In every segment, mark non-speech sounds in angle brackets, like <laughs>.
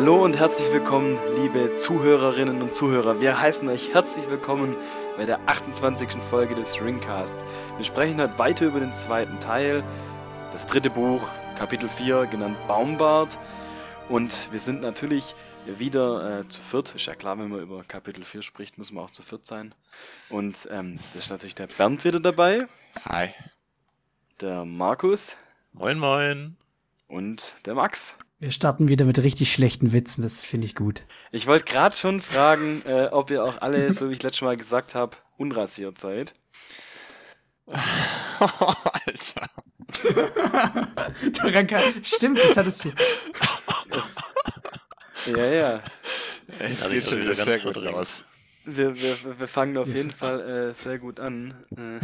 Hallo und herzlich willkommen, liebe Zuhörerinnen und Zuhörer. Wir heißen euch herzlich willkommen bei der 28. Folge des Ringcast. Wir sprechen heute weiter über den zweiten Teil, das dritte Buch, Kapitel 4, genannt Baumbart. Und wir sind natürlich wieder äh, zu viert. Ist ja klar, wenn man über Kapitel 4 spricht, muss man auch zu viert sein. Und ähm, da ist natürlich der Bernd wieder dabei. Hi. Der Markus. Moin, moin. Und der Max. Wir starten wieder mit richtig schlechten Witzen, das finde ich gut. Ich wollte gerade schon fragen, äh, ob ihr auch alle, <laughs> so wie ich letztes Mal gesagt habe, unrasiert seid. <laughs> Alter. <laughs> Daran kann, stimmt, das hattest du. Ja, ja. Es Ja, geht schon wieder ganz gut raus. Wir, wir, wir fangen auf jeden Fall äh, sehr gut an. Äh,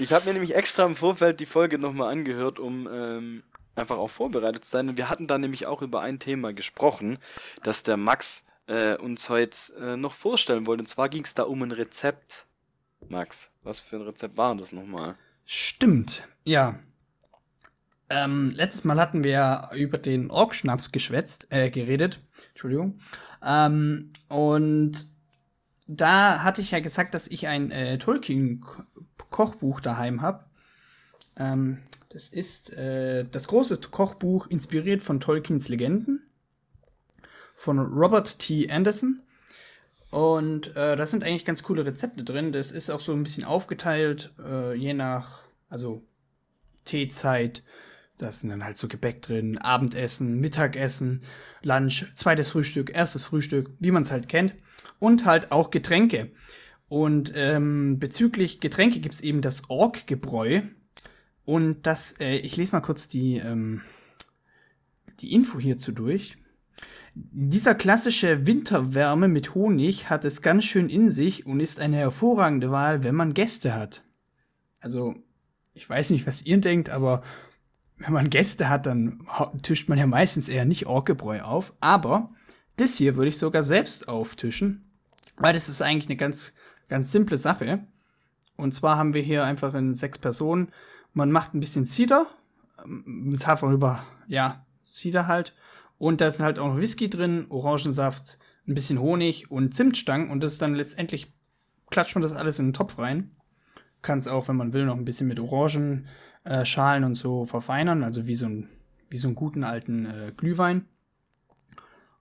ich habe mir nämlich extra im Vorfeld die Folge nochmal angehört, um ähm, einfach auch vorbereitet zu sein. Und wir hatten da nämlich auch über ein Thema gesprochen, das der Max äh, uns heute äh, noch vorstellen wollte. Und zwar ging es da um ein Rezept. Max, was für ein Rezept war das nochmal? Stimmt, ja. Ähm, letztes Mal hatten wir über den Orkschnaps geschwätzt, äh, geredet. Entschuldigung. Ähm, und da hatte ich ja gesagt, dass ich ein äh, Tolkien-Kochbuch daheim habe. Ähm, das ist äh, das große Kochbuch, inspiriert von Tolkiens Legenden. Von Robert T. Anderson. Und äh, da sind eigentlich ganz coole Rezepte drin. Das ist auch so ein bisschen aufgeteilt, äh, je nach, also Teezeit. Da sind dann halt so Gebäck drin, Abendessen, Mittagessen, Lunch, zweites Frühstück, erstes Frühstück, wie man es halt kennt. Und halt auch Getränke. Und ähm, bezüglich Getränke gibt es eben das Orkgebräu. Und das, äh, ich lese mal kurz die, ähm, die Info hierzu durch. Dieser klassische Winterwärme mit Honig hat es ganz schön in sich und ist eine hervorragende Wahl, wenn man Gäste hat. Also, ich weiß nicht, was ihr denkt, aber wenn man Gäste hat, dann tischt man ja meistens eher nicht Orkebräu auf. Aber das hier würde ich sogar selbst auftischen, weil das ist eigentlich eine ganz, ganz simple Sache. Und zwar haben wir hier einfach in sechs Personen, man macht ein bisschen Cider, mit Hafer über, ja, Cider halt. Und da ist halt auch noch Whisky drin, Orangensaft, ein bisschen Honig und Zimtstangen. Und das ist dann letztendlich, klatscht man das alles in den Topf rein. Kann es auch, wenn man will, noch ein bisschen mit Orangenschalen äh, und so verfeinern. Also wie so, ein, wie so einen guten alten äh, Glühwein.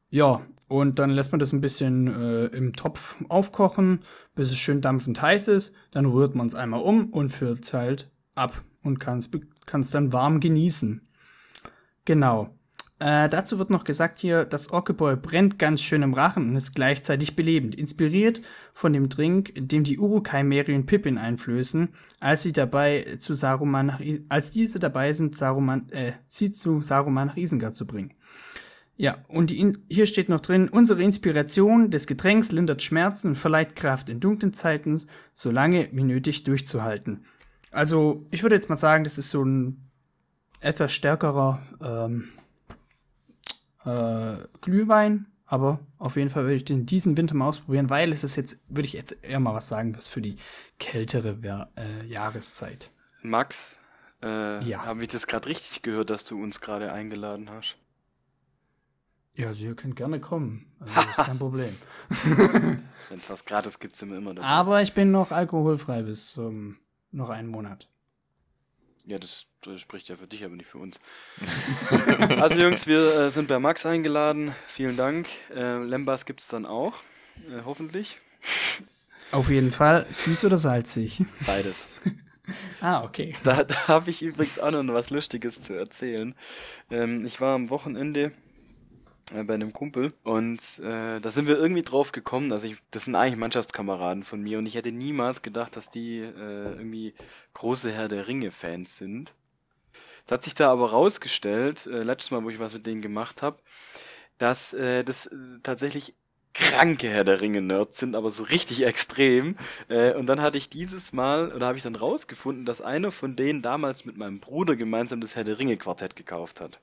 Ja, und dann lässt man das ein bisschen äh, im Topf aufkochen, bis es schön dampfend heiß ist. Dann rührt man es einmal um und füllt es halt ab und kann es dann warm genießen. Genau. Äh, dazu wird noch gesagt hier, das Orkebräu brennt ganz schön im Rachen und ist gleichzeitig belebend, inspiriert von dem Drink, dem die Urukai Merry und Pippin einflößen, als sie dabei zu Saruman nach als diese dabei sind, Saruman, äh, sie zu Saruman nach Isengard zu bringen. Ja, und die hier steht noch drin, unsere Inspiration des Getränks lindert Schmerzen und verleiht Kraft in dunklen Zeiten, so lange wie nötig durchzuhalten. Also, ich würde jetzt mal sagen, das ist so ein etwas stärkerer ähm, äh, Glühwein, aber auf jeden Fall würde ich den diesen Winter mal ausprobieren, weil es ist jetzt, würde ich jetzt eher mal was sagen, was für die kältere äh, Jahreszeit. Max, äh, Ja. habe ich das gerade richtig gehört, dass du uns gerade eingeladen hast? Ja, also ihr könnt gerne kommen. Also <laughs> kein Problem. Wenn es was gratis gibt, sind wir immer dabei. Aber ich bin noch alkoholfrei bis ähm, noch einen Monat. Ja, das, das spricht ja für dich, aber nicht für uns. <laughs> also Jungs, wir äh, sind bei Max eingeladen. Vielen Dank. Äh, Lembas gibt es dann auch, äh, hoffentlich. Auf jeden Fall süß oder salzig. Beides. <laughs> Ah, okay. Da, da habe ich übrigens auch noch was Lustiges zu erzählen. Ähm, ich war am Wochenende bei einem Kumpel und äh, da sind wir irgendwie drauf gekommen, also ich, das sind eigentlich Mannschaftskameraden von mir und ich hätte niemals gedacht, dass die äh, irgendwie große Herr der Ringe-Fans sind. Es hat sich da aber rausgestellt, äh, letztes Mal, wo ich was mit denen gemacht habe, dass äh, das äh, tatsächlich kranke Herr der Ringe-Nerds sind, aber so richtig extrem. Äh, und dann hatte ich dieses Mal, oder habe ich dann rausgefunden, dass einer von denen damals mit meinem Bruder gemeinsam das Herr der Ringe-Quartett gekauft hat.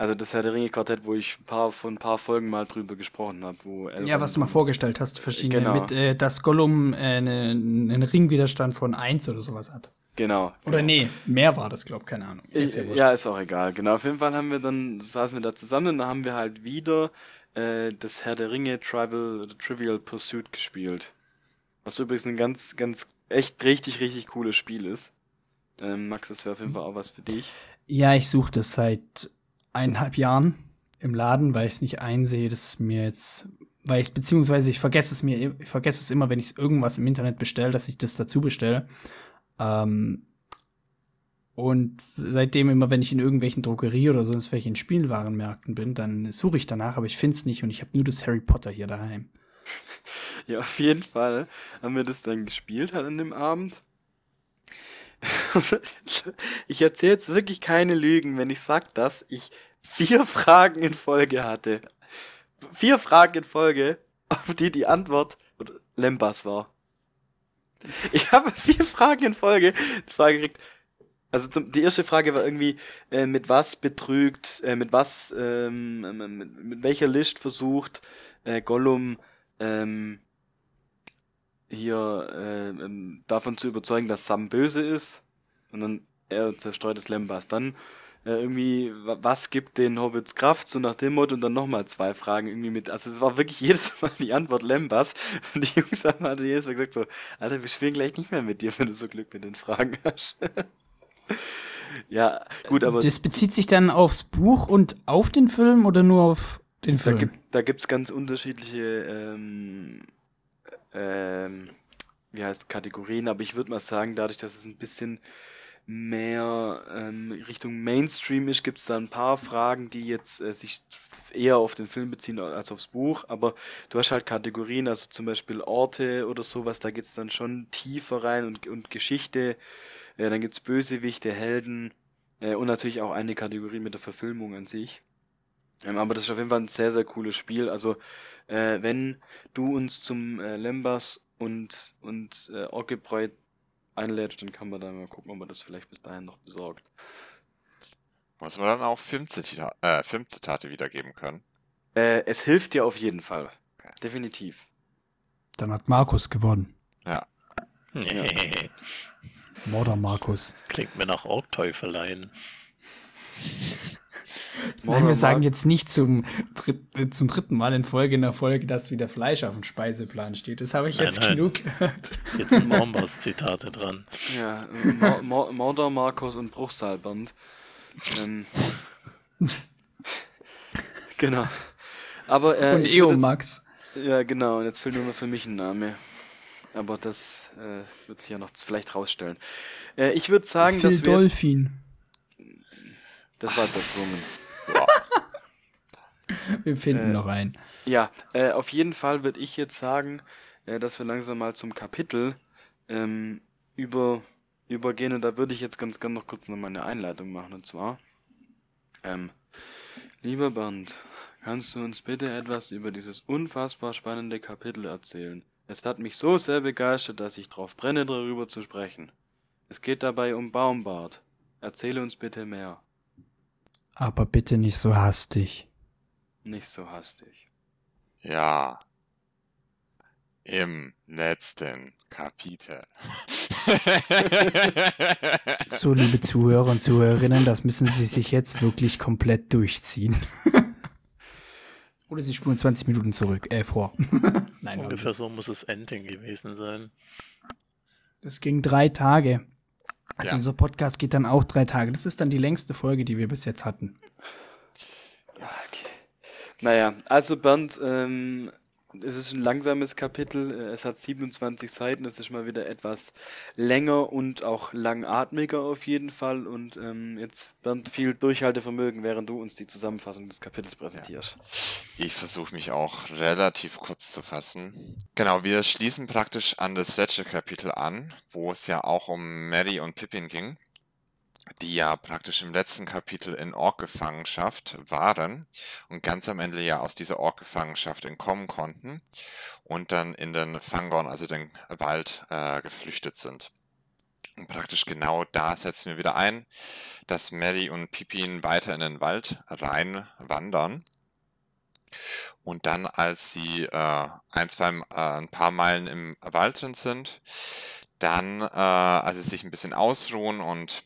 Also das Herr der Ringe-Quartett, wo ich ein paar, von ein paar Folgen mal drüber gesprochen habe, wo Ja, Elrond was du mal vorgestellt hast, verschiedene, Genau. mit, äh, dass Gollum äh, ne- einen Ringwiderstand von 1 oder sowas hat. Genau. Oder genau. nee, mehr war das, glaub, keine Ahnung. Ist ja, ja, ist auch egal. Genau, auf jeden Fall haben wir dann, saßen wir da zusammen und da haben wir halt wieder äh, das Herr der Ringe Tribal, Trivial Pursuit gespielt. Was übrigens ein ganz, ganz, echt richtig, richtig cooles Spiel ist. Ähm, Max, das wäre auf jeden Fall auch was für dich. Ja, ich suche das seit eineinhalb Jahren im Laden, weil ich es nicht einsehe, dass mir jetzt, weil ich beziehungsweise ich vergesse es mir, ich vergesse es immer, wenn ich irgendwas im Internet bestelle, dass ich das dazu bestelle. Ähm, und seitdem immer, wenn ich in irgendwelchen Drogerie oder sonst welchen Spielwarenmärkten bin, dann suche ich danach, aber ich finde es nicht und ich habe nur das Harry Potter hier daheim. <laughs> Ja, auf jeden Fall haben wir das dann gespielt halt an dem Abend. Ich erzähle jetzt wirklich keine Lügen, wenn ich sag, dass ich vier Fragen in Folge hatte. Vier Fragen in Folge, auf die die Antwort Lembas war. Ich habe vier Fragen in Folge die Frage gekriegt. Also zum, die erste Frage war irgendwie, äh, mit was betrügt, äh, mit was, ähm, mit, mit welcher List versucht äh, Gollum ähm, hier äh, ähm, davon zu überzeugen, dass Sam böse ist. Und dann er zerstreut das Lembas. Dann äh, irgendwie, wa- was gibt den Hobbits Kraft, so nach dem Motto, und dann nochmal zwei Fragen irgendwie mit. Also es war wirklich <laughs> jedes Mal die Antwort Lembas. Und die Jungs haben halt jedes Mal gesagt so, Alter, wir spielen gleich nicht mehr mit dir, wenn du so Glück mit den Fragen hast. <laughs> ja, gut, aber das bezieht sich dann aufs Buch und auf den Film oder nur auf den Da Film? gibt da gibt's ganz unterschiedliche ähm, ähm, wie heißt Kategorien, aber ich würde mal sagen, dadurch, dass es ein bisschen mehr ähm, Richtung Mainstream ist, gibt's da ein paar Fragen, die jetzt äh, sich eher auf den Film beziehen als aufs Buch, aber du hast halt Kategorien, also zum Beispiel Orte oder sowas, da geht's dann schon tiefer rein und, und Geschichte, äh, dann gibt's Bösewichte, Helden äh, und natürlich auch eine Kategorie mit der Verfilmung an sich. Ähm, aber das ist auf jeden Fall ein sehr, sehr cooles Spiel. Also, äh, wenn du uns zum äh, Lembas und, und äh, Orgebräu einlädst, dann kann man da mal gucken, ob man das vielleicht bis dahin noch besorgt. Muss man dann auch Filmzita äh, Filmzitate wiedergeben können. Äh, es hilft dir auf jeden Fall. Okay. Definitiv. Dann hat Markus gewonnen. Nee. Mörder Markus. Klingt mir nach Orkteufeleien. Nein, wir sagen jetzt nicht zum, dritt, zum dritten Mal in Folge in der Folge, dass wieder Fleisch auf dem Speiseplan steht. Das habe ich Nein, jetzt nein. genug gehört. Jetzt sind Mormos-Zitate dran. Ja, Mor Mor Mordor, Markus und Bruchsalband. Ähm, genau. Aber äh, Und Eomax. Ja, genau. Und jetzt fehlt nur noch für mich ein Name. Aber das äh, wird sich ja noch vielleicht rausstellen. Äh, ich würde sagen, Phil dass wir... Dolphin. Das war jetzt erzwungen. Wir finden Äh, noch einen. Ja, äh, auf jeden Fall würde ich jetzt sagen, äh, dass wir langsam mal zum Kapitel ähm, über, übergehen. Und da würde ich jetzt ganz gerne noch kurz noch mal eine Einleitung machen. Und zwar, ähm, lieber Bernd, kannst du uns bitte etwas über dieses unfassbar spannende Kapitel erzählen? Es hat mich so sehr begeistert, dass ich drauf brenne, darüber zu sprechen. Es geht dabei um Baumbart. Erzähle uns bitte mehr. Aber bitte nicht so hastig. Nicht so hastig. Ja. Im letzten Kapitel. <laughs> So, liebe Zuhörer und Zuhörerinnen, das müssen Sie sich jetzt wirklich komplett durchziehen. <laughs> Oder Sie spulen 20 Minuten zurück, äh, vor. <laughs> Nein, Ungefähr so muss es Ending gewesen sein. Das ging drei Tage. Also Ja. unser Podcast geht dann auch drei Tage. Das ist dann die längste Folge, die wir bis jetzt hatten. Okay. Naja, also Bernd, ähm, es ist ein langsames Kapitel, äh, es hat 27 Seiten, es ist mal wieder etwas länger und auch langatmiger auf jeden Fall. Und ähm, jetzt, Bernd, viel Durchhaltevermögen, während du uns die Zusammenfassung des Kapitels präsentierst. Ich versuche mich auch relativ kurz zu fassen. Genau, wir schließen praktisch an das letzte Kapitel an, wo es ja auch um Mary und Pippin ging, die ja praktisch im letzten Kapitel in Ork-Gefangenschaft waren und ganz am Ende ja aus dieser Ork-Gefangenschaft entkommen konnten und dann in den Fangorn, also den Wald, äh, geflüchtet sind. Und praktisch genau da setzen wir wieder ein, dass Mary und Pippin weiter in den Wald rein wandern. Und dann, als sie äh, ein, zwei, äh, ein paar Meilen im Wald drin sind, dann, äh, als sie sich ein bisschen ausruhen und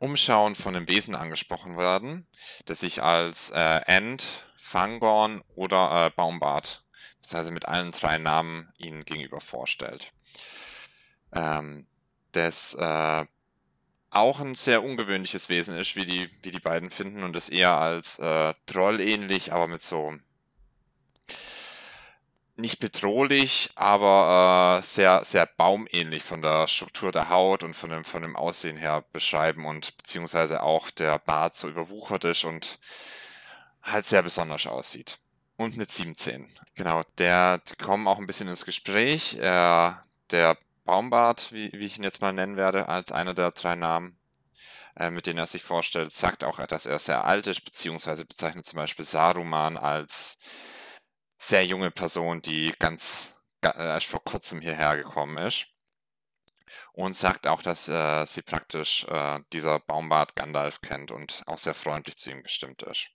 umschauen, von einem Wesen angesprochen werden, das sich als äh, End, Fangorn oder äh, Baumbart, das heißt mit allen drei Namen ihnen gegenüber vorstellt. Ähm, das äh, auch ein sehr ungewöhnliches Wesen ist, wie die, wie die beiden finden, und das eher als äh, Troll ähnlich, aber mit so nicht bedrohlich, aber äh, sehr, sehr baumähnlich von der Struktur der Haut und von dem, von dem Aussehen her beschreiben und beziehungsweise auch der Bart so überwuchert ist und halt sehr besonders aussieht. Und mit 17. Genau, der, kommen auch ein bisschen ins Gespräch. Äh, der Baumbart, wie, wie ich ihn jetzt mal nennen werde, als einer der drei Namen, äh, mit denen er sich vorstellt, sagt auch, dass er sehr alt ist, beziehungsweise bezeichnet zum Beispiel Saruman als sehr junge Person, die ganz äh, erst vor kurzem hierher gekommen ist. Und sagt auch, dass äh, sie praktisch äh, dieser Baumbart Gandalf kennt und auch sehr freundlich zu ihm gestimmt ist.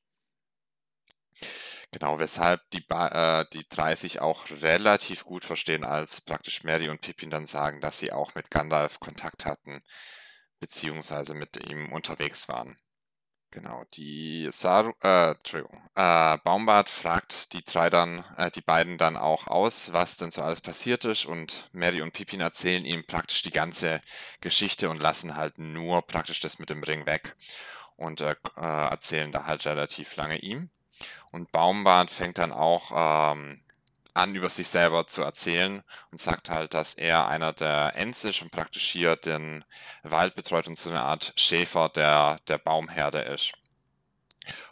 Genau, weshalb die, ba äh, die drei sich auch relativ gut verstehen, als praktisch Mary und Pippin dann sagen, dass sie auch mit Gandalf Kontakt hatten, beziehungsweise mit ihm unterwegs waren. Genau, die Saru, äh, Entschuldigung, äh, Baumbart fragt die drei dann, äh, die beiden dann auch aus, was denn so alles passiert ist und Mary und Pippin erzählen ihm praktisch die ganze Geschichte und lassen halt nur praktisch das mit dem Ring weg und äh, äh erzählen da halt relativ lange ihm. Und Baumbart fängt dann auch ähm, an, über sich selber zu erzählen und sagt halt, dass er einer der Ents ist und praktisch hier den Wald betreut und so eine Art Schäfer der, der Baumherde ist.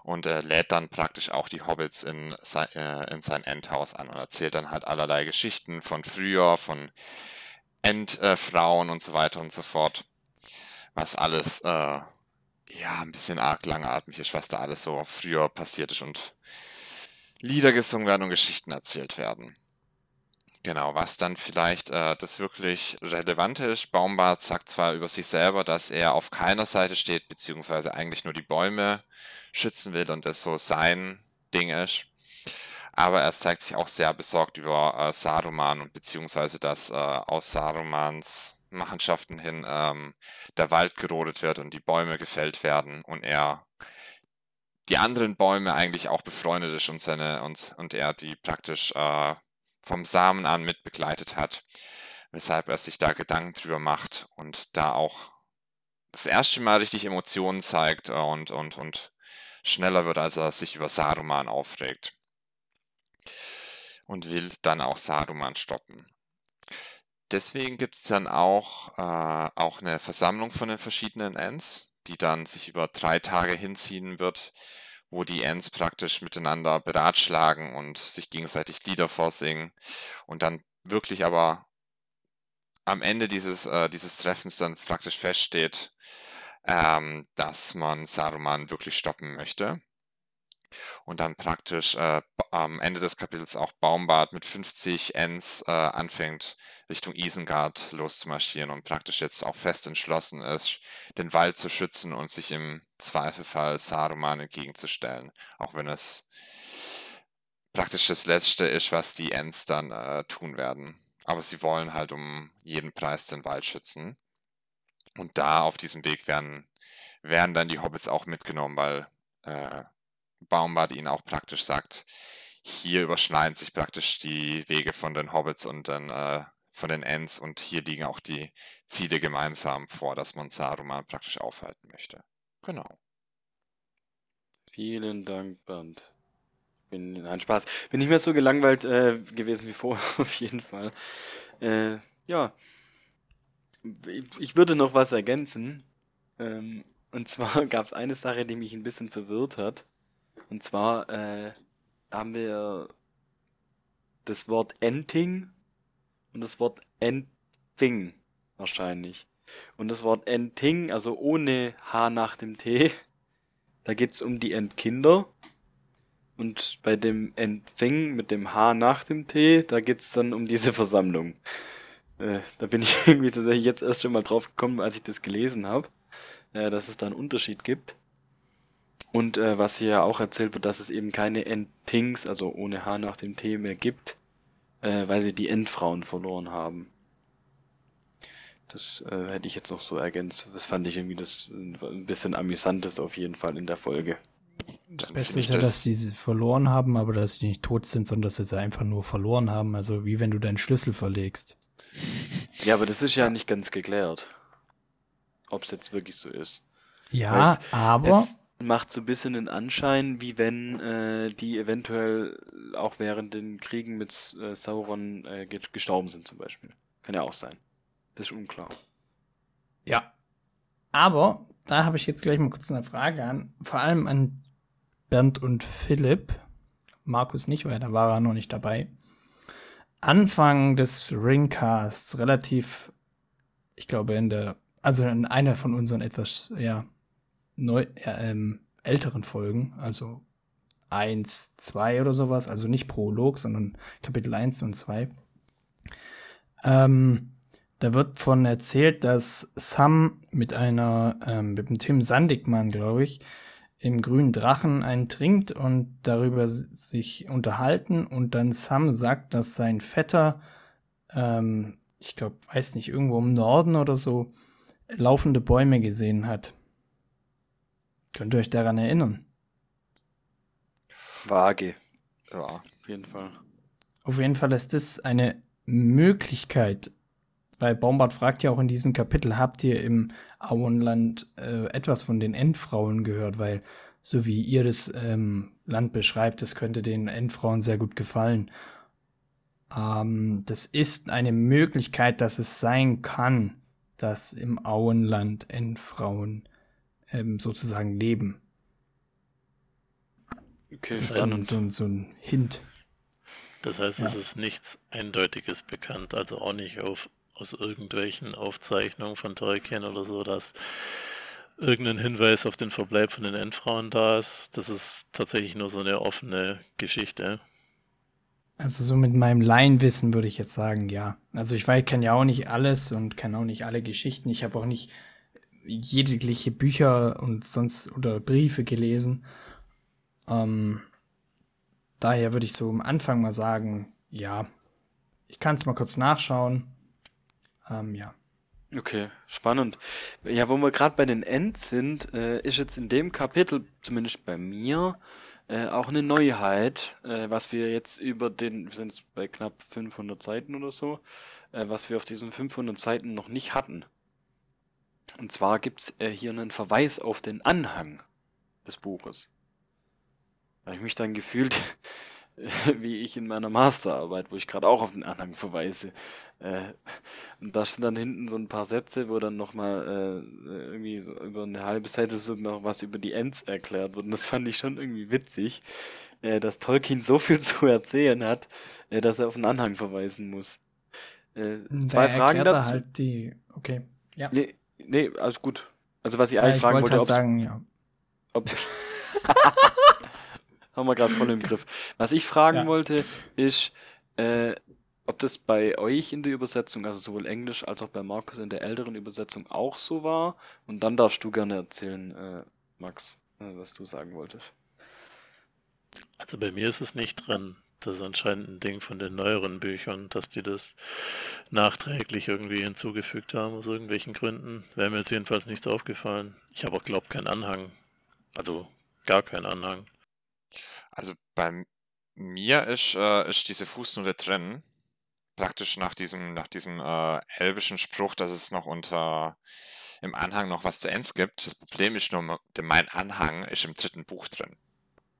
Und er lädt dann praktisch auch die Hobbits in sein, äh, in sein Endhaus an und erzählt dann halt allerlei Geschichten von früher, von Endfrauen äh, und so weiter und so fort. Was alles, äh, ja, ein bisschen arg langatmig ist, was da alles so früher passiert ist und Lieder gesungen werden und Geschichten erzählt werden. Genau, was dann vielleicht äh, das wirklich Relevante ist. Baumbart sagt zwar über sich selber, dass er auf keiner Seite steht, beziehungsweise eigentlich nur die Bäume schützen will und das so sein Ding ist. Aber er zeigt sich auch sehr besorgt über äh, Saruman und beziehungsweise dass äh, aus Sarumans Machenschaften hin ähm, der Wald gerodet wird und die Bäume gefällt werden und er die anderen Bäume eigentlich auch befreundet ist und seine und, und er die praktisch äh, vom Samen an mit begleitet hat, weshalb er sich da Gedanken drüber macht und da auch das erste Mal richtig Emotionen zeigt und, und, und schneller wird, als er sich über Saruman aufregt. Und will dann auch Saruman stoppen. Deswegen gibt es dann auch, äh, auch eine Versammlung von den verschiedenen Ents, die dann sich über drei Tage hinziehen wird, wo die Ents praktisch miteinander beratschlagen und sich gegenseitig Lieder vorsingen und dann wirklich aber am Ende dieses, äh, dieses Treffens dann praktisch feststeht, ähm, dass man Saruman wirklich stoppen möchte und dann praktisch äh, am Ende des Kapitels auch Baumbart mit 50 Ents äh, anfängt, Richtung Isengard loszumarschieren und praktisch jetzt auch fest entschlossen ist, den Wald zu schützen und sich im Zweifelfall Saruman entgegenzustellen, auch wenn es praktisch das Letzte ist, was die Ents dann äh, tun werden. Aber sie wollen halt um jeden Preis den Wald schützen. Und da auf diesem Weg werden, werden dann die Hobbits auch mitgenommen, weil äh, Baumbart ihnen auch praktisch sagt, hier überschneiden sich praktisch die Wege von den Hobbits und dann äh, von den Ents und hier liegen auch die Ziele gemeinsam vor, dass man Saruman praktisch aufhalten möchte. Genau. Vielen Dank, Bernd. Bin ein Spaß. Bin nicht mehr so gelangweilt äh, gewesen wie vorher, <laughs> auf jeden Fall. Äh, ja. Ich würde noch was ergänzen. Ähm, und zwar <laughs> gab es eine Sache, die mich ein bisschen verwirrt hat. Und zwar äh, haben wir das Wort Enting und das Wort Entfing wahrscheinlich. Und das Wort Enting, also ohne H nach dem T, da geht's um die Entkinder. Und bei dem Entfing mit dem H nach dem T, da geht's dann um diese Versammlung. Äh, da bin ich <laughs> irgendwie tatsächlich jetzt erst schon mal drauf gekommen, als ich das gelesen habe, äh, dass es da einen Unterschied gibt. Und äh, was hier auch erzählt wird, dass es eben keine Entings, also ohne H nach dem T mehr gibt, äh, weil sie die Endfrauen verloren haben. Das äh, hätte ich jetzt noch so ergänzt. Das fand ich irgendwie das äh, ein bisschen amüsantes auf jeden Fall in der Folge. Das Beste ist ja, das- dass die sie verloren haben, aber dass sie nicht tot sind, sondern dass sie sie einfach nur verloren haben. Also wie wenn du deinen Schlüssel verlegst. Ja, aber das ist ja nicht ganz geklärt. Ob es jetzt wirklich so ist. Ja, Es- aber Es macht so ein bisschen den Anschein, wie wenn äh, die eventuell auch während den Kriegen mit äh, Sauron äh, ge- gestorben sind zum Beispiel. Kann ja auch sein. Das ist unklar. ja. Aber da habe ich jetzt gleich mal kurz eine Frage an, vor allem an Bernd und Philipp. Markus nicht, weil da war er noch nicht dabei. Anfang des Ringcasts, relativ, ich glaube in der, also in einer von unseren etwas, ja, neu, äh, ähm, älteren Folgen, also 1, 2 oder sowas, also nicht Prolog, sondern Kapitel 1 und 2. Ähm, da wird von erzählt, dass Sam mit einer, ähm, mit dem Tim Sandigmann, glaube ich, im grünen Drachen einen trinkt und darüber sich unterhalten und dann Sam sagt, dass sein Vetter, ähm, ich glaube, weiß nicht, irgendwo im Norden oder so, laufende Bäume gesehen hat. Könnt ihr euch daran erinnern? Vage, Ja. auf jeden Fall. Auf jeden Fall ist das eine Möglichkeit, weil Baumbart fragt ja auch in diesem Kapitel, habt ihr im Auenland äh, etwas von den Endfrauen gehört? Weil, so wie ihr das ähm, Land beschreibt, das könnte den Endfrauen sehr gut gefallen. Ähm, das ist eine Möglichkeit, dass es sein kann, dass im Auenland Endfrauen ähm, sozusagen leben. Okay, Das ist heißt, so, spannend. so, ein Hint. Das heißt, es Ja. ist nichts Eindeutiges bekannt, also auch nicht auf, aus irgendwelchen Aufzeichnungen von Tolkien oder so, dass irgendein Hinweis auf den Verbleib von den Endfrauen da ist. Das ist tatsächlich nur so eine offene Geschichte. Also so mit meinem Laienwissen würde ich jetzt sagen, ja. Also ich weiß, kenne ja auch nicht alles und kenne auch nicht alle Geschichten. Ich habe auch nicht jegliche Bücher und sonst oder Briefe gelesen. Ähm, daher würde ich so am Anfang mal sagen, ja. Ich kann es mal kurz nachschauen. Ähm, ja. Okay, spannend. Ja, wo wir gerade bei den Ends sind, äh, ist jetzt in dem Kapitel, zumindest bei mir, äh, auch eine Neuheit, äh, was wir jetzt über den, wir sind jetzt bei knapp 500 Seiten oder so, äh, was wir auf diesen 500 Seiten noch nicht hatten. Und zwar gibt's äh, hier einen Verweis auf den Anhang des Buches. Da habe ich mich dann gefühlt, <laughs> wie ich in meiner Masterarbeit, wo ich gerade auch auf den Anhang verweise. Äh, und da sind dann hinten so ein paar Sätze, wo dann nochmal äh, irgendwie so über eine halbe Seite so noch was über die Ents erklärt wird. Und das fand ich schon irgendwie witzig, äh, dass Tolkien so viel <laughs> zu erzählen hat, äh, dass er auf den Anhang verweisen muss. Äh, zwei Fragen dazu. Halt die, okay. Ja. Nee, nee, alles gut. Also was ich Ja, eigentlich ich fragen wollte wollte, halt sagen, ja. ob <laughs> haben wir gerade voll im Griff. Was ich fragen Ja. wollte, ist, äh, ob das bei euch in der Übersetzung, also sowohl Englisch als auch bei Markus in der älteren Übersetzung auch so war. Und dann darfst du gerne erzählen, äh, Max, äh, was du sagen wolltest. Also bei mir ist es nicht drin. Das ist anscheinend ein Ding von den neueren Büchern, dass die das nachträglich irgendwie hinzugefügt haben aus irgendwelchen Gründen. Wäre mir jetzt jedenfalls nichts aufgefallen. Ich habe auch, glaube keinen Anhang. Also gar keinen Anhang. Also bei mir ist, äh, ist diese Fußnote drin. Praktisch nach diesem, nach diesem äh, elbischen Spruch, dass es noch unter im Anhang noch was zu Ends gibt. Das Problem ist nur, mein Anhang ist im dritten Buch drin.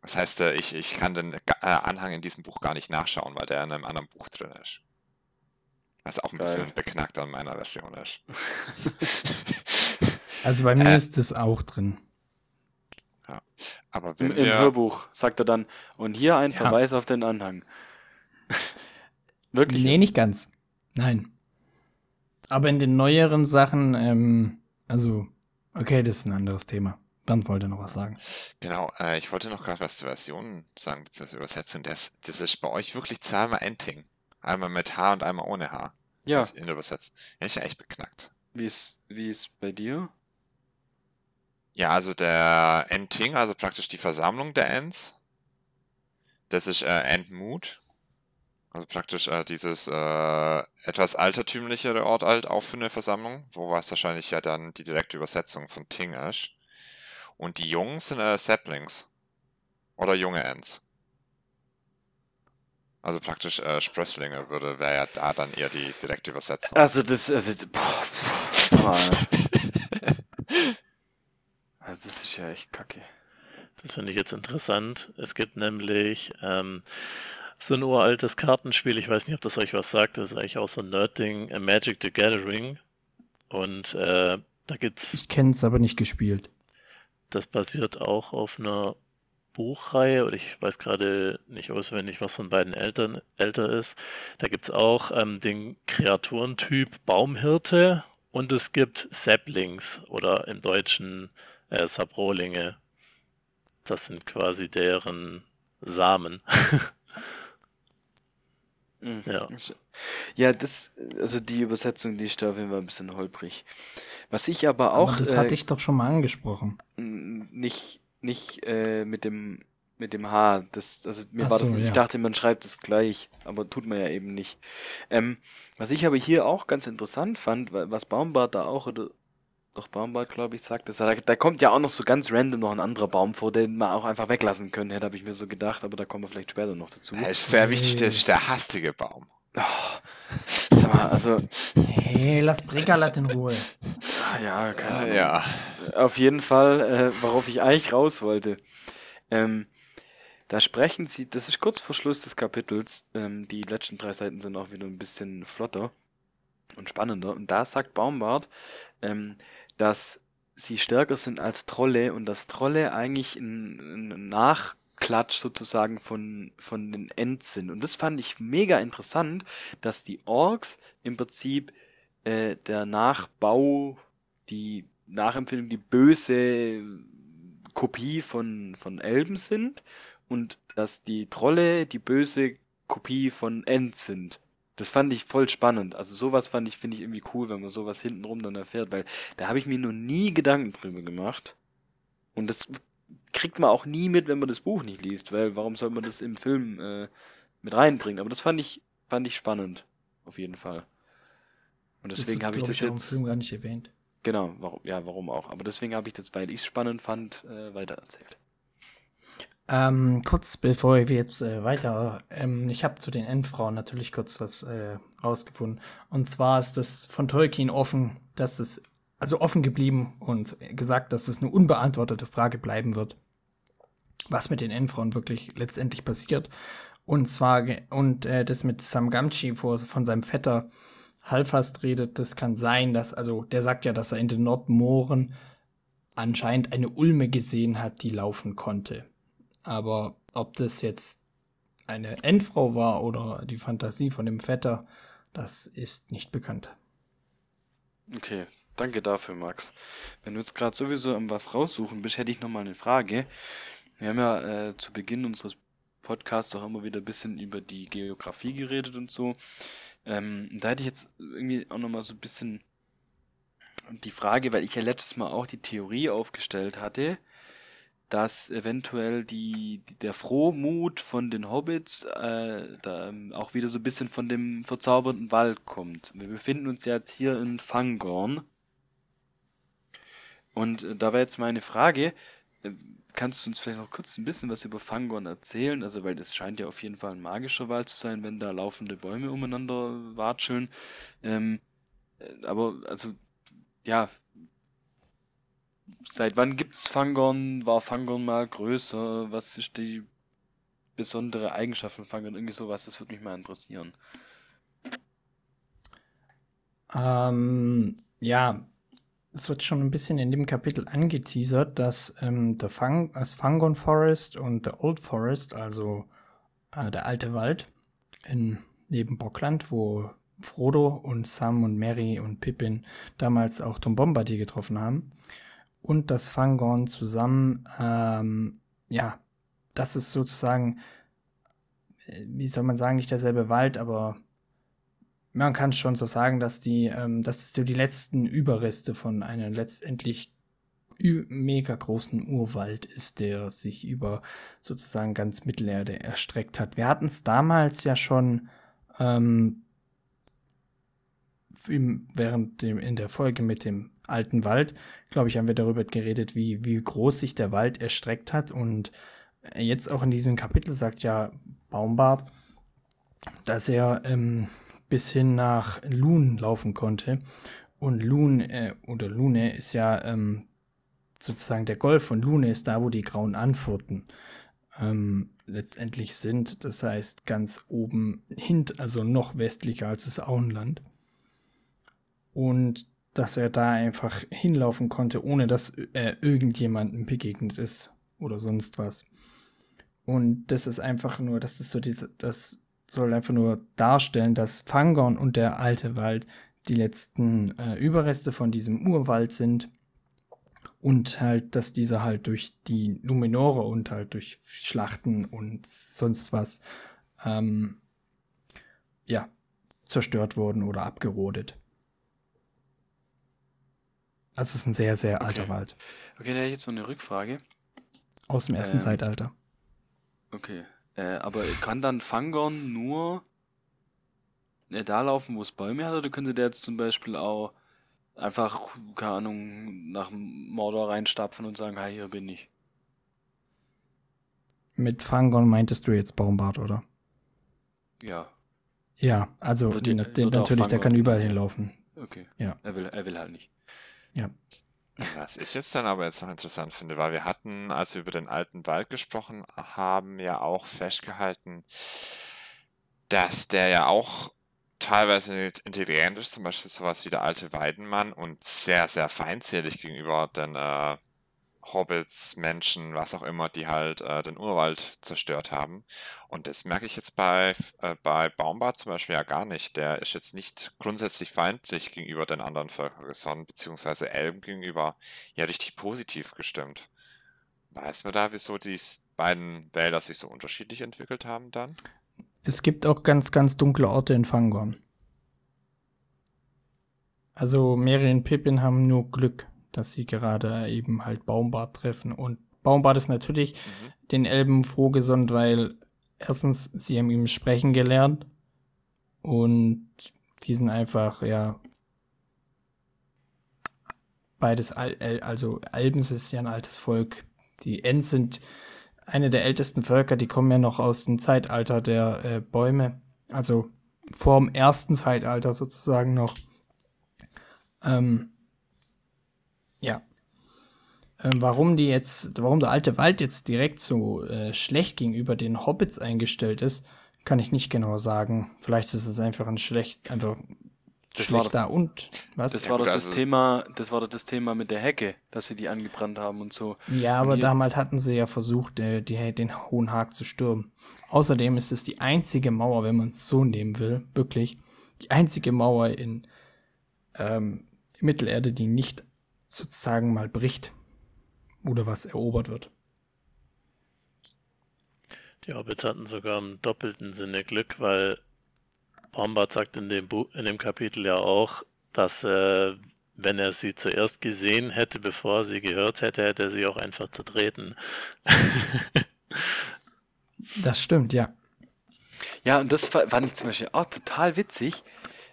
Das heißt, äh, ich, ich kann den äh, Anhang in diesem Buch gar nicht nachschauen, weil der in einem anderen Buch drin ist. Was auch ein Geil. bisschen beknackt an meiner Version ist. <laughs> Also bei mir Äh. ist das auch drin. Aber Im, wenn Im wir, Hörbuch sagt er dann, und hier ein Ja. Verweis auf den Anhang. <laughs> Wirklich? Nee, jetzt? nicht ganz. Nein. Aber in den neueren Sachen, ähm, also, okay, das ist ein anderes Thema. Bernd wollte noch was sagen. Genau, äh, ich wollte noch gerade was zur Version sagen, zur Übersetzung. Das, das ist bei euch wirklich zweimal Ending. Einmal mit H und einmal ohne H. Ja, Das in der Übersetzung. Ja, ist ja echt beknackt. wie ist, wie ist bei dir? Ja, also der Ending, also praktisch die Versammlung der Ends. Das ist äh, Endmood. Also praktisch äh, dieses äh, etwas altertümlichere Ort halt auch für eine Versammlung, wo was wahrscheinlich ja dann die direkte Übersetzung von Ting ist. Und die Jungen sind äh, Saplings. Oder junge Ents. Also praktisch äh, Sprösslinge würde, wäre ja da dann eher die direkte Übersetzung. Also das, also, boah, boah, also das ist ja echt kacke. Das finde ich jetzt interessant. Es gibt nämlich ähm, so ein uraltes Kartenspiel, ich weiß nicht, ob das euch was sagt, das ist eigentlich auch so ein Nerd-Ding, Magic the Gathering. Und äh, da gibt's. Ich kenne es aber nicht gespielt. Das basiert auch auf einer Buchreihe, oder ich weiß gerade nicht auswendig, was von beiden Eltern älter ist. Da gibt es auch ähm, den Kreaturentyp Baumhirte und es gibt Saplings oder im Deutschen äh, Sabrolinge. Das sind quasi deren Samen. <laughs> Mhm. Ja. Ja, das, also die Übersetzung, die ist da auf jeden Fall ein bisschen holprig. Was ich aber auch aber das äh, hatte ich doch schon mal angesprochen. nicht, nicht äh, mit dem mit dem H. Das, also mir Ach war das, so, ich ja. dachte, man schreibt es gleich, aber tut man ja eben nicht. Ähm, was ich aber hier auch ganz interessant fand, wa- was Baumbart da auch, oder doch Baumbart, glaube ich, sagt, ist, da, da kommt ja auch noch so ganz random noch ein anderer Baum vor, den man auch einfach weglassen können hätte, habe ich mir so gedacht, aber da kommen wir vielleicht später noch dazu. Ja, ist sehr wichtig, das ist der hastige Baum. Sag mal, also, Hey, lass Bregalat in Ruhe. ah, ja, keine Ahnung. Ja. Auf jeden Fall, äh, worauf ich eigentlich raus wollte. Ähm, da sprechen sie, das ist kurz vor Schluss des Kapitels, ähm, die letzten drei Seiten sind auch wieder ein bisschen flotter und spannender. Und da sagt Baumbart, ähm, dass sie stärker sind als Trolle und dass Trolle eigentlich ein, ein Nachklatsch sozusagen von, von den Ents sind. Und das fand ich mega interessant, dass die Orks im Prinzip äh, der Nachbau, die Nachempfindung, die böse Kopie von, von Elben sind und dass die Trolle die böse Kopie von Ents sind. Das fand ich voll spannend. Also sowas fand ich, finde ich irgendwie cool, wenn man sowas hintenrum dann erfährt, weil da habe ich mir noch nie Gedanken drüber gemacht. Und das kriegt man auch nie mit, wenn man das Buch nicht liest, weil warum soll man das im Film äh, mit reinbringen? Aber das fand ich, fand ich spannend. Auf jeden Fall. Und deswegen habe ich das auch im jetzt. Film gar nicht erwähnt. Genau, warum, ja, warum auch. Aber deswegen habe ich das, weil ich es spannend fand, äh, weitererzählt. Ähm, kurz bevor wir jetzt äh, weiter, ähm, ich habe zu den Endfrauen natürlich kurz was äh, rausgefunden. Und zwar ist das von Tolkien offen, dass es, also offen geblieben und gesagt, dass es eine unbeantwortete Frage bleiben wird, was mit den Endfrauen wirklich letztendlich passiert. Und zwar, und äh, das mit Sam Gamgee, wo er von seinem Vetter Halfast redet, das kann sein, dass, also der sagt ja, dass er in den Nordmooren anscheinend eine Ulme gesehen hat, die laufen konnte. Aber ob das jetzt eine Endfrau war oder die Fantasie von dem Vetter, das ist nicht bekannt. Okay, danke dafür, Max. Wenn du jetzt gerade sowieso was raussuchen bist, hätte ich noch mal eine Frage. Wir haben ja äh, zu Beginn unseres Podcasts auch immer wieder ein bisschen über die Geografie geredet und so. Ähm, da hätte ich jetzt irgendwie auch noch mal so ein bisschen die Frage, weil ich ja letztes Mal auch die Theorie aufgestellt hatte, dass eventuell die, der Frohmut von den Hobbits äh, da ähm, auch wieder so ein bisschen von dem verzauberten Wald kommt. Wir befinden uns jetzt hier in Fangorn. Und äh, da wäre jetzt meine Frage, äh, kannst du uns vielleicht noch kurz ein bisschen was über Fangorn erzählen? Also, weil das scheint ja auf jeden Fall ein magischer Wald zu sein, wenn da laufende Bäume umeinander watscheln. Ähm, äh, aber, also, ja, seit wann gibt's Fangorn? War Fangorn mal größer? Was ist die besondere Eigenschaft von Fangorn? Irgendwie sowas, das würde mich mal interessieren. Ähm, ja, es wird schon ein bisschen in dem Kapitel angeteasert, dass ähm, der Fang, das Fangon Forest und der Old Forest, also äh, der alte Wald in neben Bockland, wo Frodo und Sam und Mary und Pippin damals auch Tom Bombadil getroffen haben, und das Fangorn zusammen, ähm, ja, das ist sozusagen, äh, wie soll man sagen, nicht derselbe Wald, aber man kann schon so sagen, dass die, ähm, dass so die letzten Überreste von einem letztendlich mega großen Urwald ist, der sich über sozusagen ganz Mittelerde erstreckt hat. Wir hatten es damals ja schon ähm, während dem, in der Folge mit dem alten Wald, glaube ich, haben wir darüber geredet, wie, wie groß sich der Wald erstreckt hat. Und jetzt auch in diesem Kapitel sagt ja Baumbart, dass er ähm, bis hin nach Lun laufen konnte. Und Lun äh, oder Lune ist ja ähm, sozusagen der Golf von Lune ist da, wo die grauen Anfurten ähm, letztendlich sind. Das heißt ganz oben hin, also noch westlicher als das Auenland. Und dass er da einfach hinlaufen konnte, ohne dass er irgendjemandem begegnet ist oder sonst was. Und das ist einfach nur, das ist so diese, das soll einfach nur darstellen, dass Fangorn und der alte Wald die letzten äh, Überreste von diesem Urwald sind und halt, dass dieser halt durch die Numenore und halt durch Schlachten und sonst was ähm, ja zerstört wurden oder abgerodet. Also es ist ein sehr, sehr alter Okay. Wald. Okay, da hätte ich jetzt noch eine Rückfrage. Aus dem ersten Ähm, Zeitalter. Okay. Äh, aber kann dann Fangorn nur äh, da laufen, wo es Bäume hat, oder könnte der jetzt zum Beispiel auch einfach, keine Ahnung, nach Mordor reinstapfen und sagen, hi, hier bin ich. Mit Fangon meintest du jetzt Baumbart, oder? Ja, Ja, also na- wird auch natürlich, der kann Fangorn- überall hinlaufen. okay. Ja. Er will, er will halt nicht. Was ich jetzt dann aber jetzt noch interessant finde, weil wir hatten, als wir über den alten Wald gesprochen haben, ja auch festgehalten, dass der ja auch teilweise intelligent ist, zum Beispiel sowas wie der alte Weidenmann und sehr, sehr feindselig gegenüber den äh, Hobbits, Menschen, was auch immer, die halt äh, den Urwald zerstört haben. Und das merke ich jetzt bei, äh, bei Baumbart zum Beispiel ja gar nicht. Der ist jetzt nicht grundsätzlich feindlich gegenüber den anderen Völkern gesonnen, beziehungsweise Elben gegenüber ja richtig positiv gestimmt. Weiß man da, wieso die beiden Wälder sich so unterschiedlich entwickelt haben dann? Es gibt auch ganz, ganz dunkle Orte in Fangorn. Also Mary und Pippin haben nur Glück, dass sie gerade eben halt Baumbart treffen. Und Baumbart ist natürlich Mhm. den Elben frohgesonnen, weil erstens, sie haben ihm sprechen gelernt und die sind einfach, ja, beides, also Elben ist ja ein altes Volk. Die Ents sind eine der ältesten Völker, die kommen ja noch aus dem Zeitalter der äh, Bäume, also vorm ersten Zeitalter sozusagen noch. Ähm, ja. Ähm, warum die jetzt, warum der alte Wald jetzt direkt so äh, schlecht gegenüber den Hobbits eingestellt ist, kann ich nicht genau sagen. Vielleicht ist es einfach ein schlecht, einfach Das war schlechter und was? Das Ja, war doch das also- Thema, das war doch das Thema mit der Hecke, dass sie die angebrannt haben und so. Ja, aber damals hatten sie ja versucht, äh, die, den Hohen Haag zu stürmen. Außerdem ist es die einzige Mauer, wenn man es so nehmen will, wirklich, die einzige Mauer in ähm, Mittelerde, die nicht sozusagen mal bricht oder was erobert wird. Die Hobbits hatten sogar im doppelten Sinne Glück, weil Bombard sagt in dem, Bu in dem Kapitel ja auch, dass äh, wenn er sie zuerst gesehen hätte, bevor er sie gehört hätte, hätte er sie auch einfach zertreten. Das stimmt, ja. Ja, und das fa- fand ich zum Beispiel auch total witzig,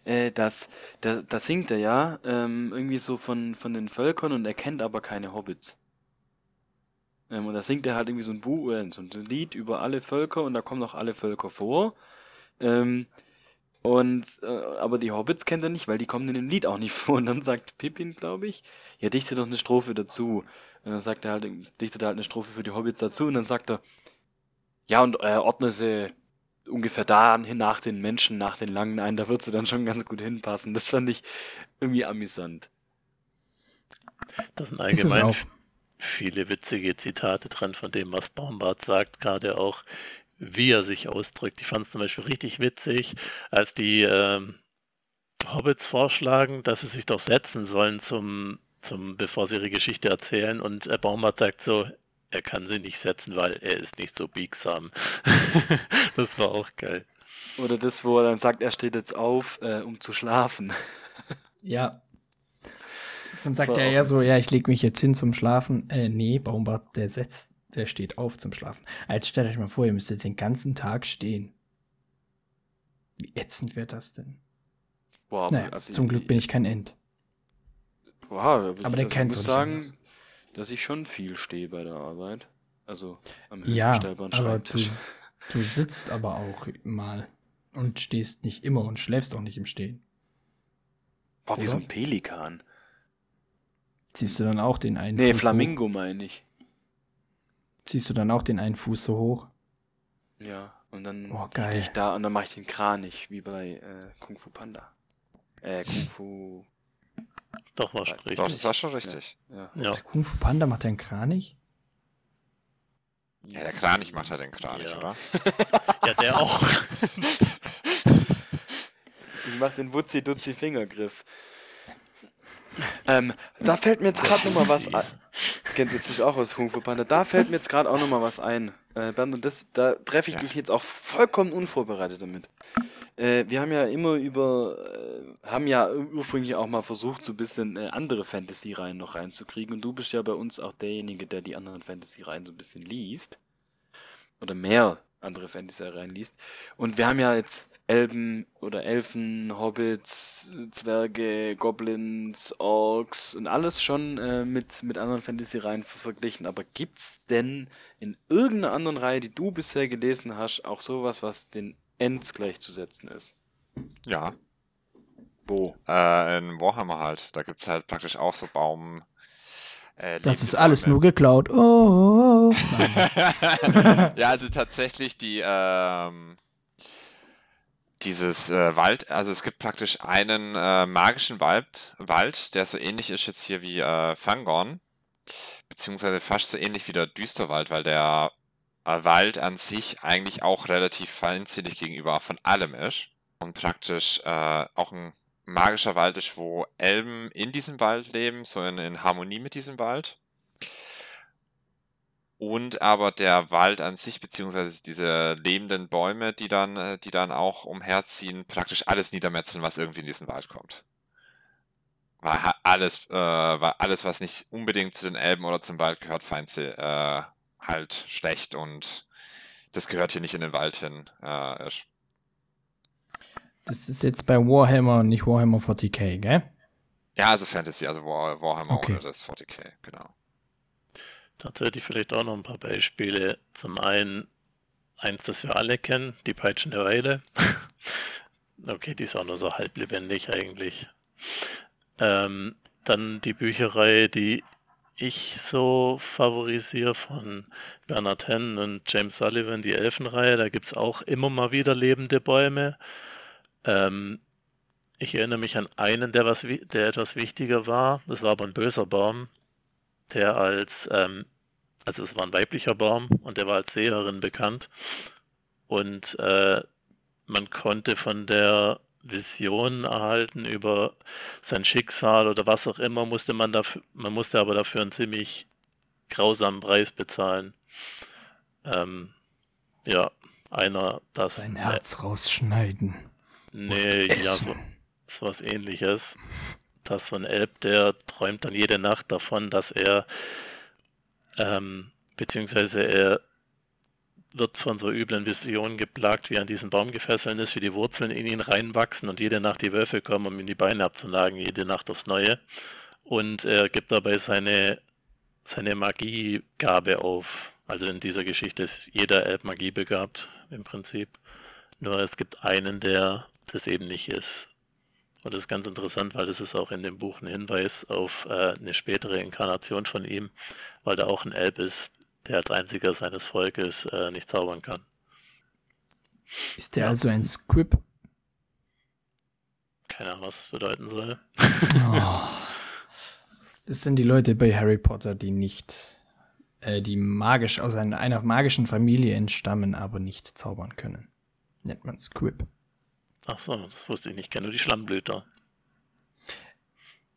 äh, dass da, da singt er ja ähm, irgendwie so von, von den Völkern und er kennt aber keine Hobbits. Ähm, und da singt er halt irgendwie so ein Buch, äh, so ein Lied über alle Völker und da kommen auch alle Völker vor. Ähm, und äh, aber die Hobbits kennt er nicht, weil die kommen in dem Lied auch nicht <laughs> vor. Und dann sagt Pippin, glaube ich, ja, dichte doch eine Strophe dazu. Und dann sagt er halt, dichtet er halt eine Strophe für die Hobbits dazu und dann sagt er, ja, und äh, ordne sie ungefähr da hin nach den Menschen, nach den Langen ein, da wird sie dann schon ganz gut hinpassen. Das fand ich irgendwie amüsant. Das sind allgemein viele witzige Zitate dran von dem, was Bombard sagt, gerade auch, wie er sich ausdrückt. Ich fand es zum Beispiel richtig witzig, als die ähm, Hobbits vorschlagen, dass sie sich doch setzen sollen, zum, zum, bevor sie ihre Geschichte erzählen. Und äh, Bombard sagt so, er kann sie nicht setzen, weil er ist nicht so biegsam. <laughs> das war auch geil. Oder das, wo er dann sagt, er steht jetzt auf, äh, um zu schlafen. <laughs> Ja. Dann sagt er ja so, ja, ich leg mich jetzt hin zum Schlafen. Äh, nee, Baumbart, der setzt, der steht auf zum Schlafen. Jetzt stellt euch mal vor, ihr müsstet den ganzen Tag stehen. Wie ätzend wird das denn? Boah, Naja, also zum Glück bin ich kein End. Boah, Aber der also auch nicht sagen. Dass ich schon viel stehe bei der Arbeit. Also am Ja, aber du, du sitzt aber auch mal und stehst nicht immer und schläfst auch nicht im Stehen. Boah, wie so ein Pelikan. Ziehst du dann auch den einen Nee, Fuß Flamingo meine ich. Ziehst du dann auch den einen Fuß so hoch? Ja, und dann Oh, geil. ich da und dann mache ich den Kranich, wie bei äh, Kung Fu Panda. Äh, Kung Fu. Doch, war schon Doch, richtig. das war schon richtig. Ja. Ja, Kung Fu Panda macht einen Kranich? Ja, der Kranich macht halt den Kranich, Ja. oder? ja der <laughs> auch. Ich mach den Wutzi-Dutzi-Fingergriff. Ähm, da fällt mir jetzt gerade nochmal was ein. Kennt ihr sich auch aus Kung Fu Panda? Da fällt mir jetzt gerade auch nochmal was ein. Äh, Bernd, und das, da treffe ich Ja. dich jetzt auch vollkommen unvorbereitet damit. Äh, wir haben ja immer über, äh, haben ja ursprünglich auch mal versucht, so ein bisschen äh, andere Fantasy-Reihen noch reinzukriegen. Und du bist ja bei uns auch derjenige, der die anderen Fantasy-Reihen so ein bisschen liest. Oder mehr andere Fantasy-Reihen liest. Und wir haben ja jetzt Elben oder Elfen, Hobbits, Zwerge, Goblins, Orks und alles schon äh, mit, mit anderen Fantasy-Reihen ver- verglichen. Aber gibt's denn in irgendeiner anderen Reihe, die du bisher gelesen hast, auch sowas, was den Ends gleichzusetzen ist? Ja. Wo? Äh, in Warhammer halt. Da gibt's halt praktisch auch so Baum. Äh, Das ist alles Bäume. nur geklaut. Oh, oh, oh. <laughs> Ja, also tatsächlich die, ähm, dieses äh, Wald, also es gibt praktisch einen äh, magischen Wald, Wald, der so ähnlich ist jetzt hier wie äh, Fangorn, beziehungsweise fast so ähnlich wie der Düsterwald, weil der äh, Wald an sich eigentlich auch relativ feindselig gegenüber von allem ist und praktisch äh, auch ein magischer Wald ist, wo Elben in diesem Wald leben, so in, Harmonie mit diesem Wald. Und aber der Wald an sich, beziehungsweise diese lebenden Bäume, die dann, äh, die dann auch umherziehen, praktisch alles niedermetzeln, was irgendwie in diesen Wald kommt. Weil alles, äh, weil alles, was nicht unbedingt zu den Elben oder zum Wald gehört, feindsel, äh, halt schlecht und das gehört hier nicht in den Wald hin. Äh, ist. Das ist jetzt bei Warhammer und nicht Warhammer 40k, gell? Ja, also Fantasy, also War, Warhammer Okay. oder das 40k, genau. Tatsächlich vielleicht auch noch ein paar Beispiele. Zum einen eins, das wir alle kennen, die peitschende Weide. <laughs> okay, die ist auch nur so halb lebendig eigentlich. Ähm, dann die Bücherei, die ich so favorisiere von Bernard Henn und James Sullivan, die Elfenreihe. Da gibt es auch immer mal wieder lebende Bäume. Ähm, ich erinnere mich an einen, der, was, der etwas wichtiger war. Das war aber ein böser Baum, der als, ähm, also es war ein weiblicher Baum und der war als Seherin bekannt. Und äh, man konnte von der Vision erhalten über sein Schicksal oder was auch immer, musste man dafür, man musste aber dafür einen ziemlich grausamen Preis bezahlen. Ähm, ja, einer, das. Sein Herz rausschneiden. Nee, ja, so, so was ähnliches. Dass so ein Elb, der träumt dann jede Nacht davon, dass er, ähm, beziehungsweise er wird von so üblen Visionen geplagt, wie er an diesen Baum gefesselt ist, wie die Wurzeln in ihn reinwachsen und jede Nacht die Wölfe kommen, um ihm die Beine abzunagen, jede Nacht aufs Neue. Und er gibt dabei seine, seine Magiegabe auf. Also in dieser Geschichte ist jeder Elb magiebegabt, im Prinzip. Nur es gibt einen, der das eben nicht ist. Und das ist ganz interessant, weil das ist auch in dem Buch ein Hinweis auf äh, eine spätere Inkarnation von ihm, weil da auch ein Elb ist, der als einziger seines Volkes äh, nicht zaubern kann. Ist der Ja. also ein Squib? Keine Ahnung, was das bedeuten soll. Oh. Das sind die Leute bei Harry Potter, die nicht, äh, die magisch aus einer, einer magischen Familie entstammen, aber nicht zaubern können. Nennt man Squib. Ach so, das wusste ich nicht. Ich kenne nur die Schlammblüter.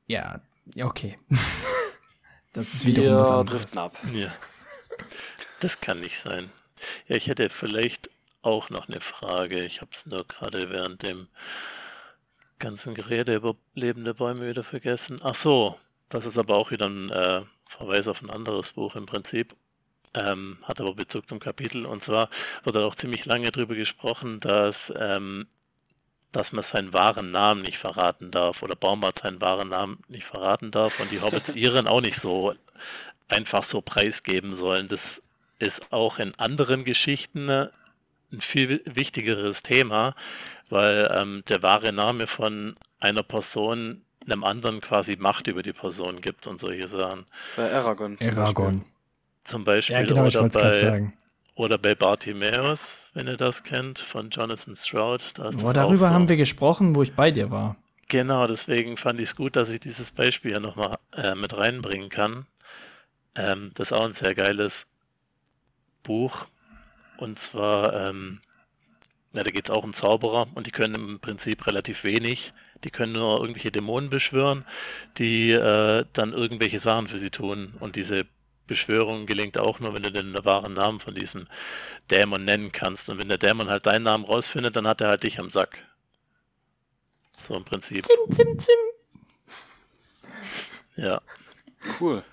Ja, ja, okay. <laughs> das ist wiederum was Wir anderes. driften ab. Ja. Das kann nicht sein. Ja, ich hätte vielleicht auch noch eine Frage. Ich habe es nur gerade während dem ganzen Gerede über lebende Bäume wieder vergessen. Ach so, das ist aber auch wieder ein äh, Verweis auf ein anderes Buch im Prinzip. Ähm, hat aber Bezug zum Kapitel. Und zwar wird da auch ziemlich lange drüber gesprochen, dass ähm, dass man seinen wahren Namen nicht verraten darf oder Baumbart seinen wahren Namen nicht verraten darf und die Hobbits <laughs> ihren auch nicht so einfach so preisgeben sollen. Das ist auch in anderen Geschichten ein viel wichtigeres Thema, weil ähm, der wahre Name von einer Person einem anderen quasi Macht über die Person gibt und solche Sachen. Bei Aragorn. Zum Aragorn. Beispiel. Zum Beispiel. Ja, genau, oder bei, sagen. Oder bei Bartimaeus, wenn ihr das kennt, von Jonathan Stroud. Da ist oh, darüber so. haben wir gesprochen, wo ich bei dir war. Genau, deswegen fand ich es gut, dass ich dieses Beispiel hier nochmal äh, mit reinbringen kann. Ähm, das ist auch ein sehr geiles Buch. Und zwar, ähm, ja, da geht es auch um Zauberer und die können im Prinzip relativ wenig. Die können nur irgendwelche Dämonen beschwören, die äh, dann irgendwelche Sachen für sie tun. Und diese Beschwörung gelingt auch nur, wenn du den wahren Namen von diesem Dämon nennen kannst. Und wenn der Dämon halt deinen Namen rausfindet, dann hat er halt dich am Sack. So im Prinzip. Zim, zim, zim. Ja. Cool.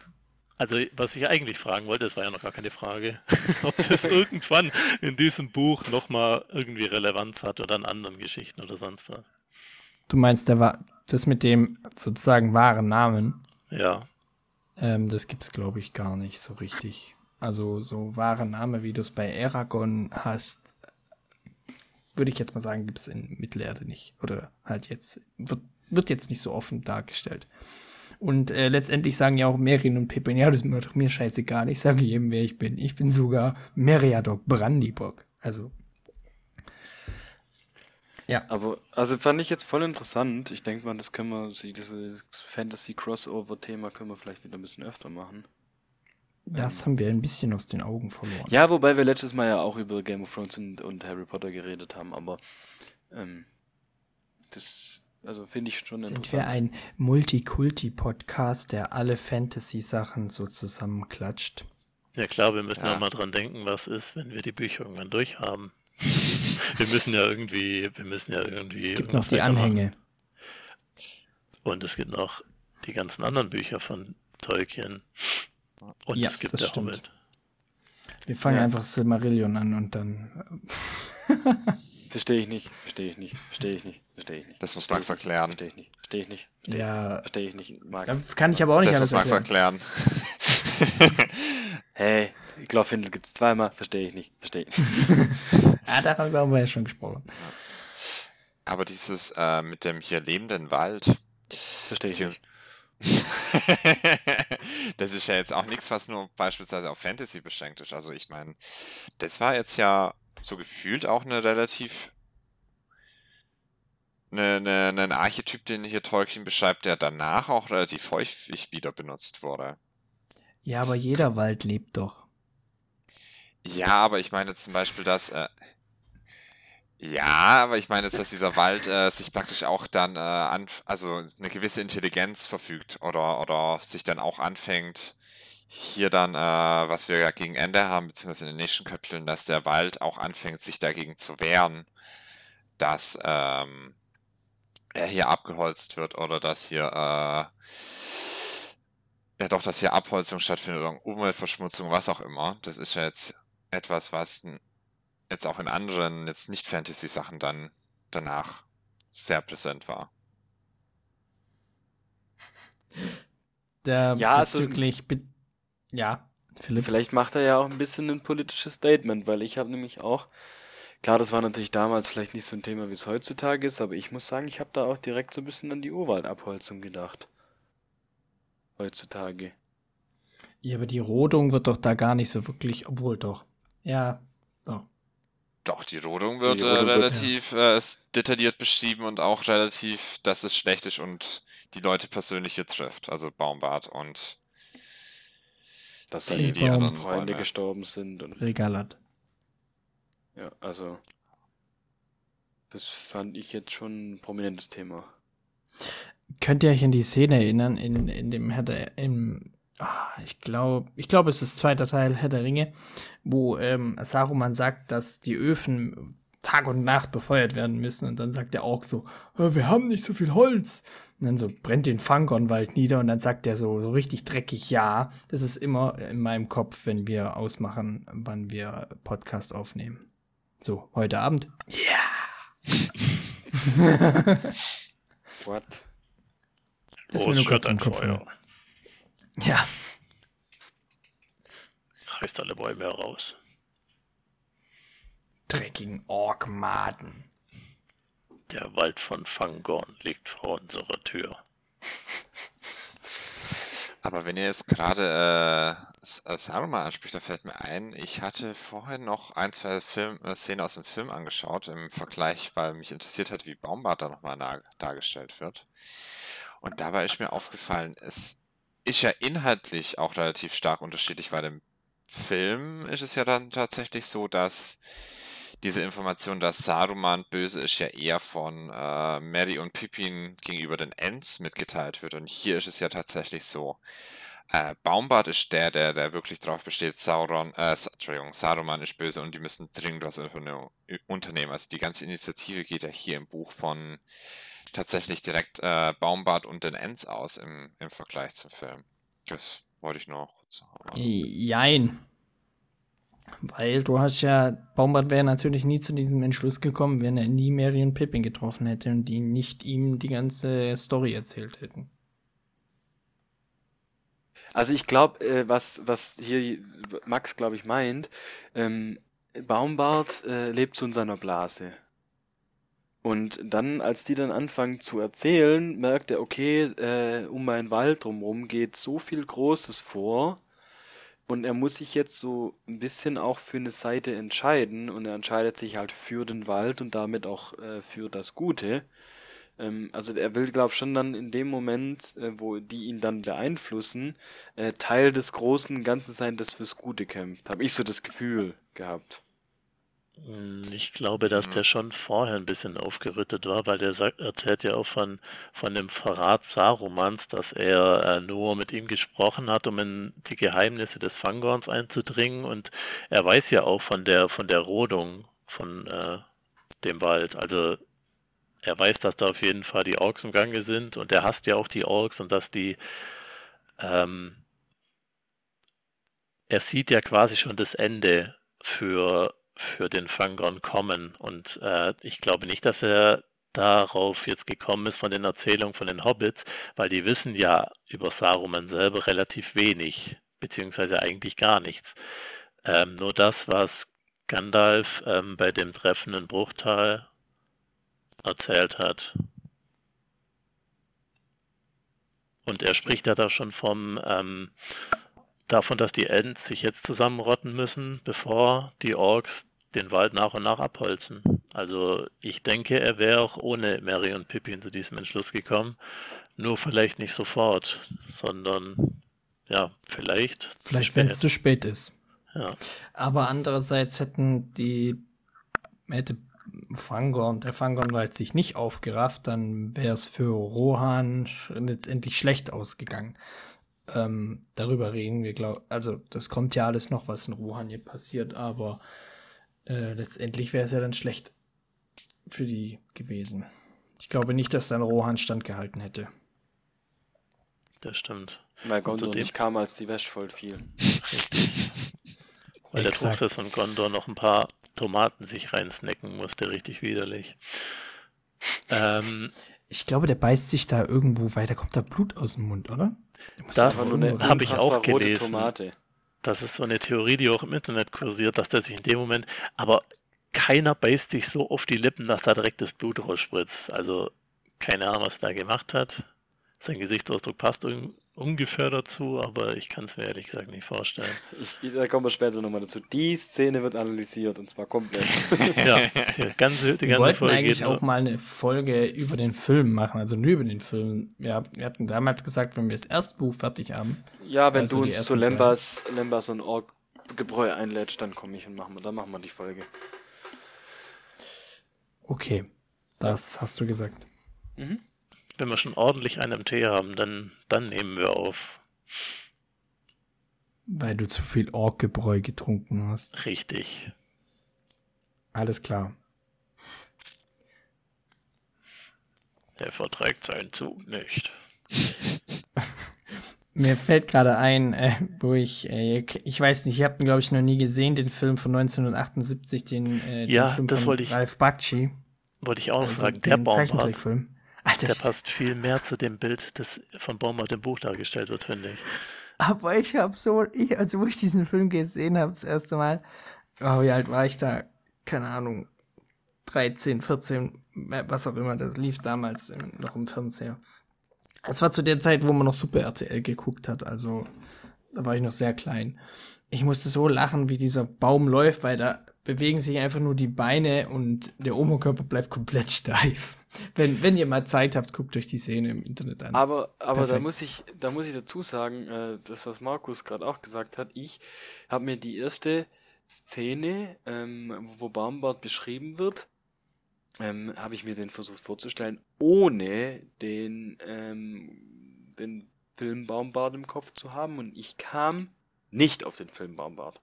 Also, was ich eigentlich fragen wollte, das war ja noch gar keine Frage, <laughs> ob das irgendwann in diesem Buch nochmal irgendwie Relevanz hat oder in anderen Geschichten oder sonst was. Du meinst, der war das mit dem sozusagen wahren Namen? Ja. Ähm, das gibt's, glaube ich, gar nicht so richtig. Also, so wahre Name, wie du es bei Aragon hast, würde ich jetzt mal sagen, gibt's in Mittelerde nicht. Oder halt jetzt, wird, wird jetzt nicht so offen dargestellt. Und äh, letztendlich sagen ja auch Merin und Pippin, ja, das ist mir doch mir scheißegal, ich sage jedem, wer ich bin. Ich bin sogar Meriadoc Brandybock. Also. Ja. Aber, also fand ich jetzt voll interessant. Ich denke mal, das können wir, dieses Fantasy-Crossover-Thema können wir vielleicht wieder ein bisschen öfter machen. Das ähm. haben wir ein bisschen aus den Augen verloren. Ja, wobei wir letztes Mal ja auch über Game of Thrones und, und Harry Potter geredet haben, aber ähm, das also finde ich schon Sind wir ein Multikulti-Podcast, der alle Fantasy-Sachen so zusammenklatscht? Ja klar, wir müssen ja. auch mal dran denken, was ist, wenn wir die Bücher irgendwann durchhaben. <laughs> <laughs> wir müssen ja irgendwie, wir müssen ja irgendwie. Es gibt noch die Anhänge. Und es gibt noch die ganzen anderen Bücher von Tolkien. Und ja, es gibt der stimmt. Hobbit. Wir fangen ja. einfach Silmarillion an und dann. <laughs> Verstehe ich nicht, verstehe ich nicht, verstehe ich nicht, verstehe ich nicht. Das muss Max erklären. Verstehe ich nicht, verstehe ich nicht. Versteh ja. Verstehe ich nicht, Max. Das kann ich aber auch nicht Das muss Max erklären. <laughs> hey, ich glaube, Findel gibt es zweimal, verstehe ich nicht, verstehe ich nicht. ja, <laughs> darüber haben wir ja schon gesprochen. Aber dieses äh, mit dem hier lebenden Wald. Verstehe ich nicht. <laughs> das ist ja jetzt auch nichts, was nur beispielsweise auf Fantasy beschränkt ist. Also ich meine, das war jetzt ja so gefühlt auch eine relativ eine, eine, ein Archetyp, den hier Tolkien beschreibt, der danach auch relativ häufig wieder benutzt wurde. Ja, aber jeder Wald lebt doch. Ja, aber ich meine zum Beispiel, dass. Äh, ja, aber ich meine jetzt, dass dieser Wald äh, sich praktisch auch dann äh, an, also eine gewisse Intelligenz verfügt oder, oder sich dann auch anfängt, hier dann, äh, was wir ja gegen Ende haben, beziehungsweise in den nächsten Kapiteln, dass der Wald auch anfängt, sich dagegen zu wehren, dass ähm, er hier abgeholzt wird oder dass hier, äh, ja doch, dass hier Abholzung stattfindet oder Umweltverschmutzung, was auch immer. Das ist ja jetzt etwas, was jetzt auch in anderen, jetzt nicht Fantasy-Sachen dann danach sehr präsent war. Der ja, bezüglich, also, ja, Philipp. Vielleicht macht er ja auch ein bisschen ein politisches Statement, weil ich habe nämlich auch, klar, das war natürlich damals vielleicht nicht so ein Thema, wie es heutzutage ist, aber ich muss sagen, ich habe da auch direkt so ein bisschen an die Urwaldabholzung gedacht. Heutzutage. Ja, aber die Rodung wird doch da gar nicht so wirklich, obwohl doch. Ja, doch. Doch, die Rodung wird, die Rodung äh, relativ wird, ja. äh, detailliert beschrieben und auch relativ, dass es schlecht ist und die Leute persönlich hier trifft. Also Baumbart und dass da die anderen Freunde gestorben sind. Und Regalat. Ja, also. Das fand ich jetzt schon ein prominentes Thema. Könnt ihr euch an die Szene erinnern, in, in dem Herr der, im, ich glaube, ich glaube, es ist zweiter Teil Herr der Ringe, wo ähm, Saruman sagt, dass die Öfen Tag und Nacht befeuert werden müssen. Und dann sagt der Ork so, wir haben nicht so viel Holz. Und dann so brennt den Fangonwald nieder und dann sagt er so, so richtig dreckig, ja. Das ist immer in meinem Kopf, wenn wir ausmachen, wann wir Podcast aufnehmen. So, heute Abend. Ja. <laughs> <laughs> What? Das ist oh, mir es nur kurz schürt im ein Kopf. Feuer. Ja. Reißt alle Bäume heraus. Dreckigen Orkmaden. Der Wald von Fangorn liegt vor unserer Tür. Aber wenn ihr jetzt gerade äh, äh, Saruman anspricht, da fällt mir ein, ich hatte vorher noch ein, zwei Film, äh, Szenen aus dem Film angeschaut, im Vergleich, weil mich interessiert hat, wie Baumbart da nochmal dargestellt wird. Und dabei ist mir aufgefallen, es ist ja inhaltlich auch relativ stark unterschiedlich, weil im Film ist es ja dann tatsächlich so, dass diese Information, dass Saruman böse ist, ja eher von äh, Merry und Pippin gegenüber den Ents mitgeteilt wird. Und hier ist es ja tatsächlich so. Äh, Baumbart ist der, der, der wirklich drauf besteht, Sauron, äh, Entschuldigung, Saruman ist böse und die müssen dringend was unterne- unternehmen. Also die ganze Initiative geht ja hier im Buch von tatsächlich direkt äh, Baumbart und den Ents aus im, im Vergleich zum Film. Das wollte ich nur kurz sagen. Jein. Weil du hast ja, Baumbart wäre natürlich nie zu diesem Entschluss gekommen, wenn er nie Mary und Pippin getroffen hätte und die nicht ihm die ganze Story erzählt hätten. Also ich glaube, äh, was, was hier Max, glaube ich, meint, ähm, Baumbart äh, lebt so in seiner Blase. Und dann, als die dann anfangen zu erzählen, merkt er, okay, äh, um meinen Wald drumherum geht so viel Großes vor. Und er muss sich jetzt so ein bisschen auch für eine Seite entscheiden. Und er entscheidet sich halt für den Wald und damit auch äh, für das Gute. Ähm, also er will, glaube ich, schon dann in dem Moment, äh, wo die ihn dann beeinflussen, äh, Teil des großen Ganzen sein, das fürs Gute kämpft. Habe ich so das Gefühl gehabt. Hm, Ich glaube, dass der schon vorher ein bisschen aufgerüttet war, weil der sagt, erzählt ja auch von, von dem Verrat Sarumans, dass er äh, nur mit ihm gesprochen hat, um in die Geheimnisse des Fangorns einzudringen. Und er weiß ja auch von der, von der Rodung von äh, dem Wald. Also er weiß, dass da auf jeden Fall die Orks im Gange sind und er hasst ja auch die Orks und dass die ähm, er sieht ja quasi schon das Ende für, für den Fangorn kommen. Und äh, ich glaube nicht, dass er darauf jetzt gekommen ist von den Erzählungen von den Hobbits, weil die wissen ja über Saruman selber relativ wenig, beziehungsweise eigentlich gar nichts. Ähm, nur das, was Gandalf ähm, bei dem Treffen in Bruchtal erzählt hat. Und er spricht ja da schon vom ähm, davon, dass die Ents sich jetzt zusammenrotten müssen, bevor die Orks den Wald nach und nach abholzen. Also ich denke, er wäre auch ohne Mary und Pippin zu diesem Entschluss gekommen. Nur vielleicht nicht sofort, sondern ja, vielleicht. Vielleicht, wenn es zu spät ist. Ja. Aber andererseits hätten die, hätte Fangorn, der Fangornwald sich nicht aufgerafft, dann wäre es für Rohan letztendlich schlecht ausgegangen. Ähm, darüber reden wir, glaub, also das kommt ja alles noch, was in Rohan hier passiert, aber äh, letztendlich wäre es ja dann schlecht für die gewesen. Ich glaube nicht, dass dann Rohan standgehalten hätte. Das stimmt. Weil Gondor zudem- nicht kam, als die Wäsche voll fiel. Richtig. Weil der. Fuchs von Gondor noch ein paar Tomaten sich reinsnacken musste, richtig widerlich. Ähm, Ich glaube, der beißt sich da irgendwo weiter, kommt da Blut aus dem Mund, oder? Das doch Einfach nur irgendwo eine hab ich auch gelesen. Das ist so eine Theorie, die auch im Internet kursiert, dass der sich in dem Moment, aber keiner beißt sich so auf die Lippen, dass da direkt das Blut rausspritzt. Also keine Ahnung, was er da gemacht hat. Sein Gesichtsausdruck passt un ungefähr dazu, aber ich kann es mir ehrlich gesagt nicht vorstellen. <laughs> Ich, da kommen wir später nochmal dazu. Die Szene wird analysiert und zwar komplett. <laughs> Ja, die ganze, die Wir ganze wollten Folge eigentlich geht auch mal eine Folge über den Film machen, also nur über den Film. Wir, wir hatten damals gesagt, wenn wir das erste Buch fertig haben. Ja, wenn Also du uns zu. Lembas, Lembas und Ork Gebräu einlädst, dann komme ich und machen wir, dann machen wir die Folge. Okay, das hast du gesagt. Wenn wir schon ordentlich einen im Tee haben, dann, dann nehmen wir auf. Weil du zu viel Orkgebräu getrunken hast. Richtig. Alles klar. Er verträgt seinen Zug nicht. <laughs> Mir fällt gerade ein, äh, wo ich, äh, ich weiß nicht, ich habe glaube ich, noch nie gesehen, den Film von 1978, den, äh, Ja, den Film das von wollte ich- Ralph Bakshi. wollte ich auch noch Also sagen, der den Baumbart, Zeichentrickfilm. Alter, der passt viel mehr zu dem Bild, das von Baumbart im Buch dargestellt wird, finde ich. aber ich habe so, ich, also wo ich diesen Film gesehen habe, das erste Mal, oh, wie alt war ich da? Keine Ahnung, 13, 14, was auch immer, das lief damals noch im Fernseher. Das war zu der Zeit, wo man noch Super RTL geguckt hat, also da war ich noch sehr klein. Ich musste so lachen, wie dieser Baum läuft, weil da bewegen sich einfach nur die Beine und der Oberkörper bleibt komplett <laughs> steif. Wenn, wenn ihr mal Zeit habt, guckt euch die Szene im Internet an. Aber, aber da muss ich, da muss ich dazu sagen, äh, das, was Markus gerade auch gesagt hat, ich habe mir die erste Szene, ähm, wo Baumbart beschrieben wird, ähm, habe ich mir den versucht vorzustellen, ohne den, ähm, den Film Baumbart im Kopf zu haben und ich kam nicht auf den Film Baumbart.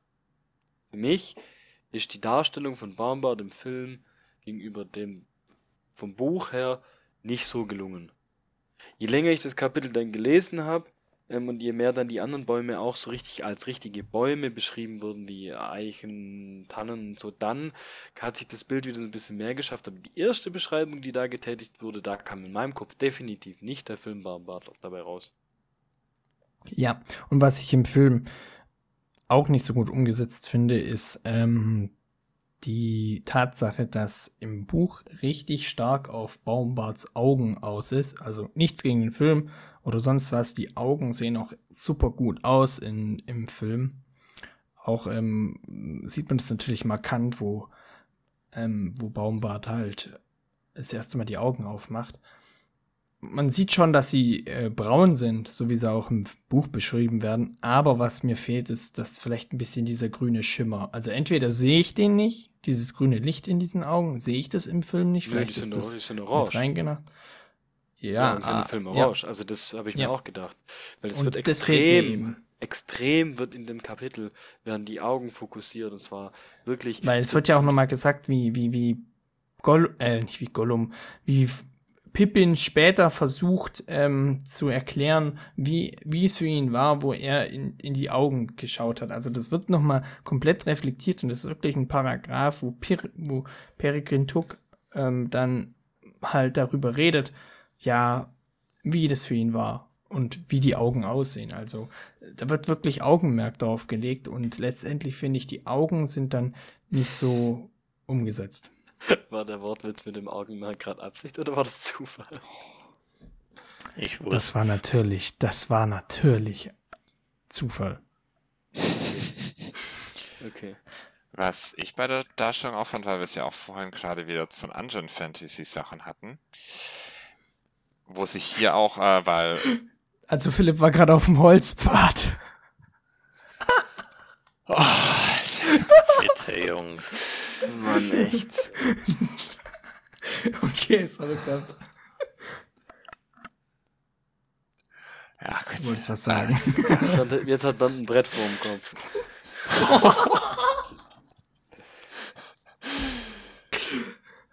Für mich ist die Darstellung von Baumbart im Film gegenüber dem vom Buch her nicht so gelungen. Je länger ich das Kapitel dann gelesen habe ähm, und je mehr dann die anderen Bäume auch so richtig als richtige Bäume beschrieben wurden, wie Eichen, Tannen und so, dann hat sich das Bild wieder so ein bisschen mehr geschafft. Aber die erste Beschreibung, die da getätigt wurde, da kam in meinem Kopf definitiv nicht der Film Barbart dabei raus. Ja, und was ich im Film auch nicht so gut umgesetzt finde, ist ähm, die Tatsache, dass im Buch richtig stark auf Baumbarts Augen aus ist. Also nichts gegen den Film oder sonst was. Die Augen sehen auch super gut aus in, im Film. Auch ähm, sieht man das natürlich markant, wo, ähm, wo Baumbart halt das erste Mal die Augen aufmacht man sieht schon, dass sie äh, braun sind, so wie sie auch im Buch beschrieben werden. Aber was mir fehlt, ist, dass vielleicht ein bisschen dieser grüne Schimmer. Also entweder sehe ich den nicht, dieses grüne Licht in diesen Augen, sehe ich das im Film nicht. Vielleicht die sind, ist das die sind orange. Ja, Ja, die sind ah, im Film ja. orange. Also das habe ich mir Ja. auch gedacht. Weil es wird extrem, extrem wird in dem Kapitel, werden die Augen fokussiert und zwar wirklich. Weil es wird ja auch nochmal gesagt, wie, wie, wie Gollum, äh, nicht wie Gollum, wie Pippin später versucht ähm, zu erklären, wie, wie es für ihn war, wo er in, in die Augen geschaut hat. Also das wird nochmal komplett reflektiert und das ist wirklich ein Paragraph, wo, Pir wo Peregrin Took ähm, dann halt darüber redet, ja, wie das für ihn war und wie die Augen aussehen. Also da wird wirklich Augenmerk drauf gelegt und letztendlich finde ich, die Augen sind dann nicht so umgesetzt. War der Wortwitz mit dem Augenmerk gerade Absicht oder war das Zufall? Ich wusste Das war natürlich, das war natürlich Zufall. Okay. Was ich bei der Darstellung auch fand, weil wir es ja auch vorhin gerade wieder von anderen Fantasy-Sachen hatten, wo sich hier auch, äh, weil Also Philipp war gerade auf dem Holzpfad. <laughs> Bitte, Jungs. Mann, echt. <laughs> Okay, sorry, Bernd. ja gut, wolltest was sagen. Jetzt hat man ein Brett vor dem Kopf.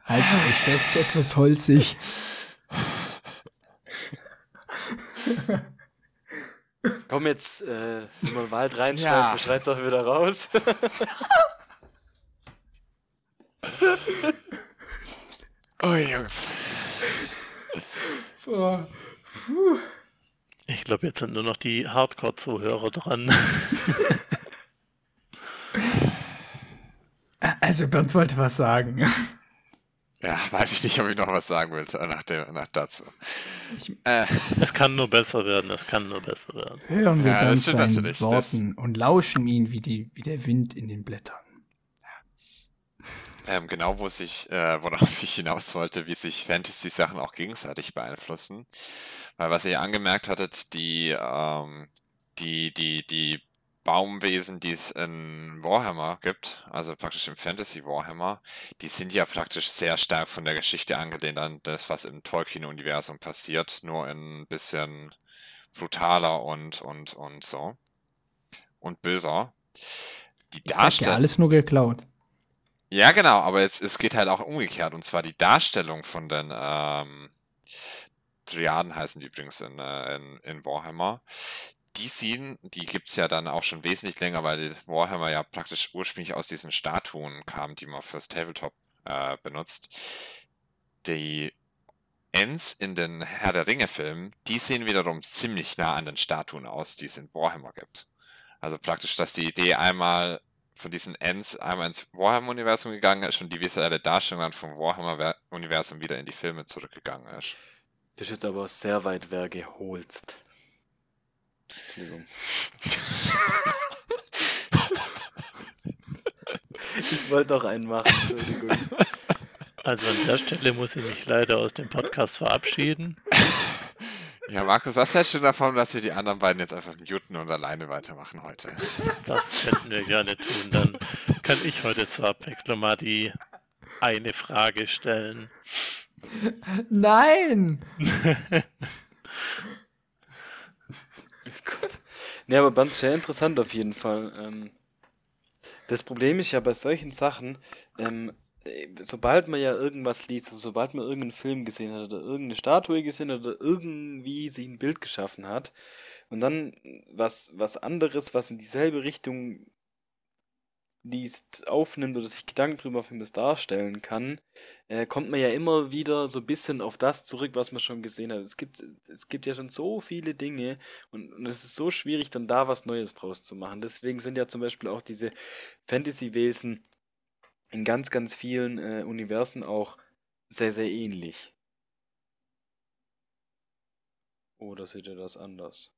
Halt euch fest, jetzt wird's holzig. Komm jetzt, äh, wenn man Wald reinschneit, Ja. so schreit's auch wieder raus. <laughs> oh Jungs, Ich glaube, jetzt sind nur noch die Hardcore-Zuhörer dran. Also Bernd wollte was sagen. ja, weiß ich nicht, ob ich noch was sagen will nach, dem, nach dazu. Ich- Äh, Es kann nur besser werden, es kann nur besser werden. Hören wir Ja, das Bernd seinen natürlich, das- Worten und lauschen ihn wie, die, wie der Wind in den Blättern. Ähm, genau, wo sich, äh, worauf ich hinaus wollte, wie sich Fantasy-Sachen auch gegenseitig beeinflussen. Weil was ihr angemerkt hattet, die, ähm, die, die, die Baumwesen, die es in Warhammer gibt, also praktisch im Fantasy Warhammer, die sind ja praktisch sehr stark von der Geschichte angelehnt an das, was im Tolkien-Universum passiert, nur ein bisschen brutaler und, und, und so. Und böser. Die Ich sag ja Darstellung. alles nur geklaut. Ja, genau, aber jetzt, es geht halt auch umgekehrt. Und zwar die Darstellung von den ähm, Triaden heißen die übrigens in, äh, in, in Warhammer. Die sehen, die gibt's ja dann auch schon wesentlich länger, weil die Warhammer ja praktisch ursprünglich aus diesen Statuen kam, die man fürs Tabletop äh, benutzt. die Ents in den Herr der Ringe-Filmen, die sehen wiederum ziemlich nah an den Statuen aus, die es in Warhammer gibt. Also praktisch, dass die Idee einmal von diesen Ents einmal ins Warhammer-Universum gegangen ist und die visuelle Darstellung dann vom Warhammer-Universum wieder in die Filme zurückgegangen ist. Das ist jetzt aber sehr weit hergeholst. Entschuldigung. <laughs> ich wollte noch einen machen, Entschuldigung. Also an der Stelle muss ich mich leider aus dem Podcast verabschieden. Ja, Markus, was hältst du davon, dass wir die anderen beiden jetzt einfach muten und alleine weitermachen heute? Das könnten wir gerne tun. Dann kann ich heute zur Abwechslung mal die eine Frage stellen. Nein! <laughs> Gott. Nee, aber Band sehr interessant auf jeden Fall. Ähm, das Problem ist ja bei solchen Sachen, ähm, äh, sobald man ja irgendwas liest, also sobald man irgendeinen Film gesehen hat oder irgendeine Statue gesehen hat oder irgendwie sich ein Bild geschaffen hat und dann was, was anderes, was in dieselbe Richtung liest, aufnimmt oder sich Gedanken drüber auf das darstellen kann, äh, kommt man ja immer wieder so ein bisschen auf das zurück, was man schon gesehen hat. Es gibt, es gibt ja schon so viele Dinge und, und es ist so schwierig, dann da was Neues draus zu machen. Deswegen sind ja zum Beispiel auch diese Fantasy-Wesen in ganz, ganz vielen äh, Universen auch sehr, sehr ähnlich. Oder seht ihr das anders?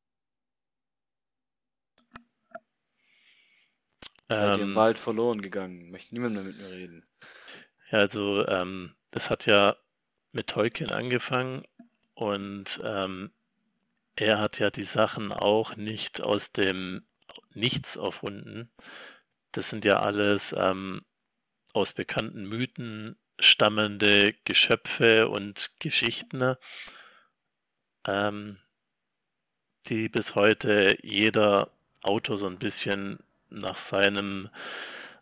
Seid ihr im Ähm, Wald verloren gegangen? Möchte niemand mehr mit mir reden? Ja, also ähm, das hat ja mit Tolkien angefangen und ähm, er hat ja die Sachen auch nicht aus dem Nichts erfunden. Das sind ja alles ähm, aus bekannten Mythen stammende Geschöpfe und Geschichten, ähm, die bis heute jeder Autor so ein bisschen nach seinem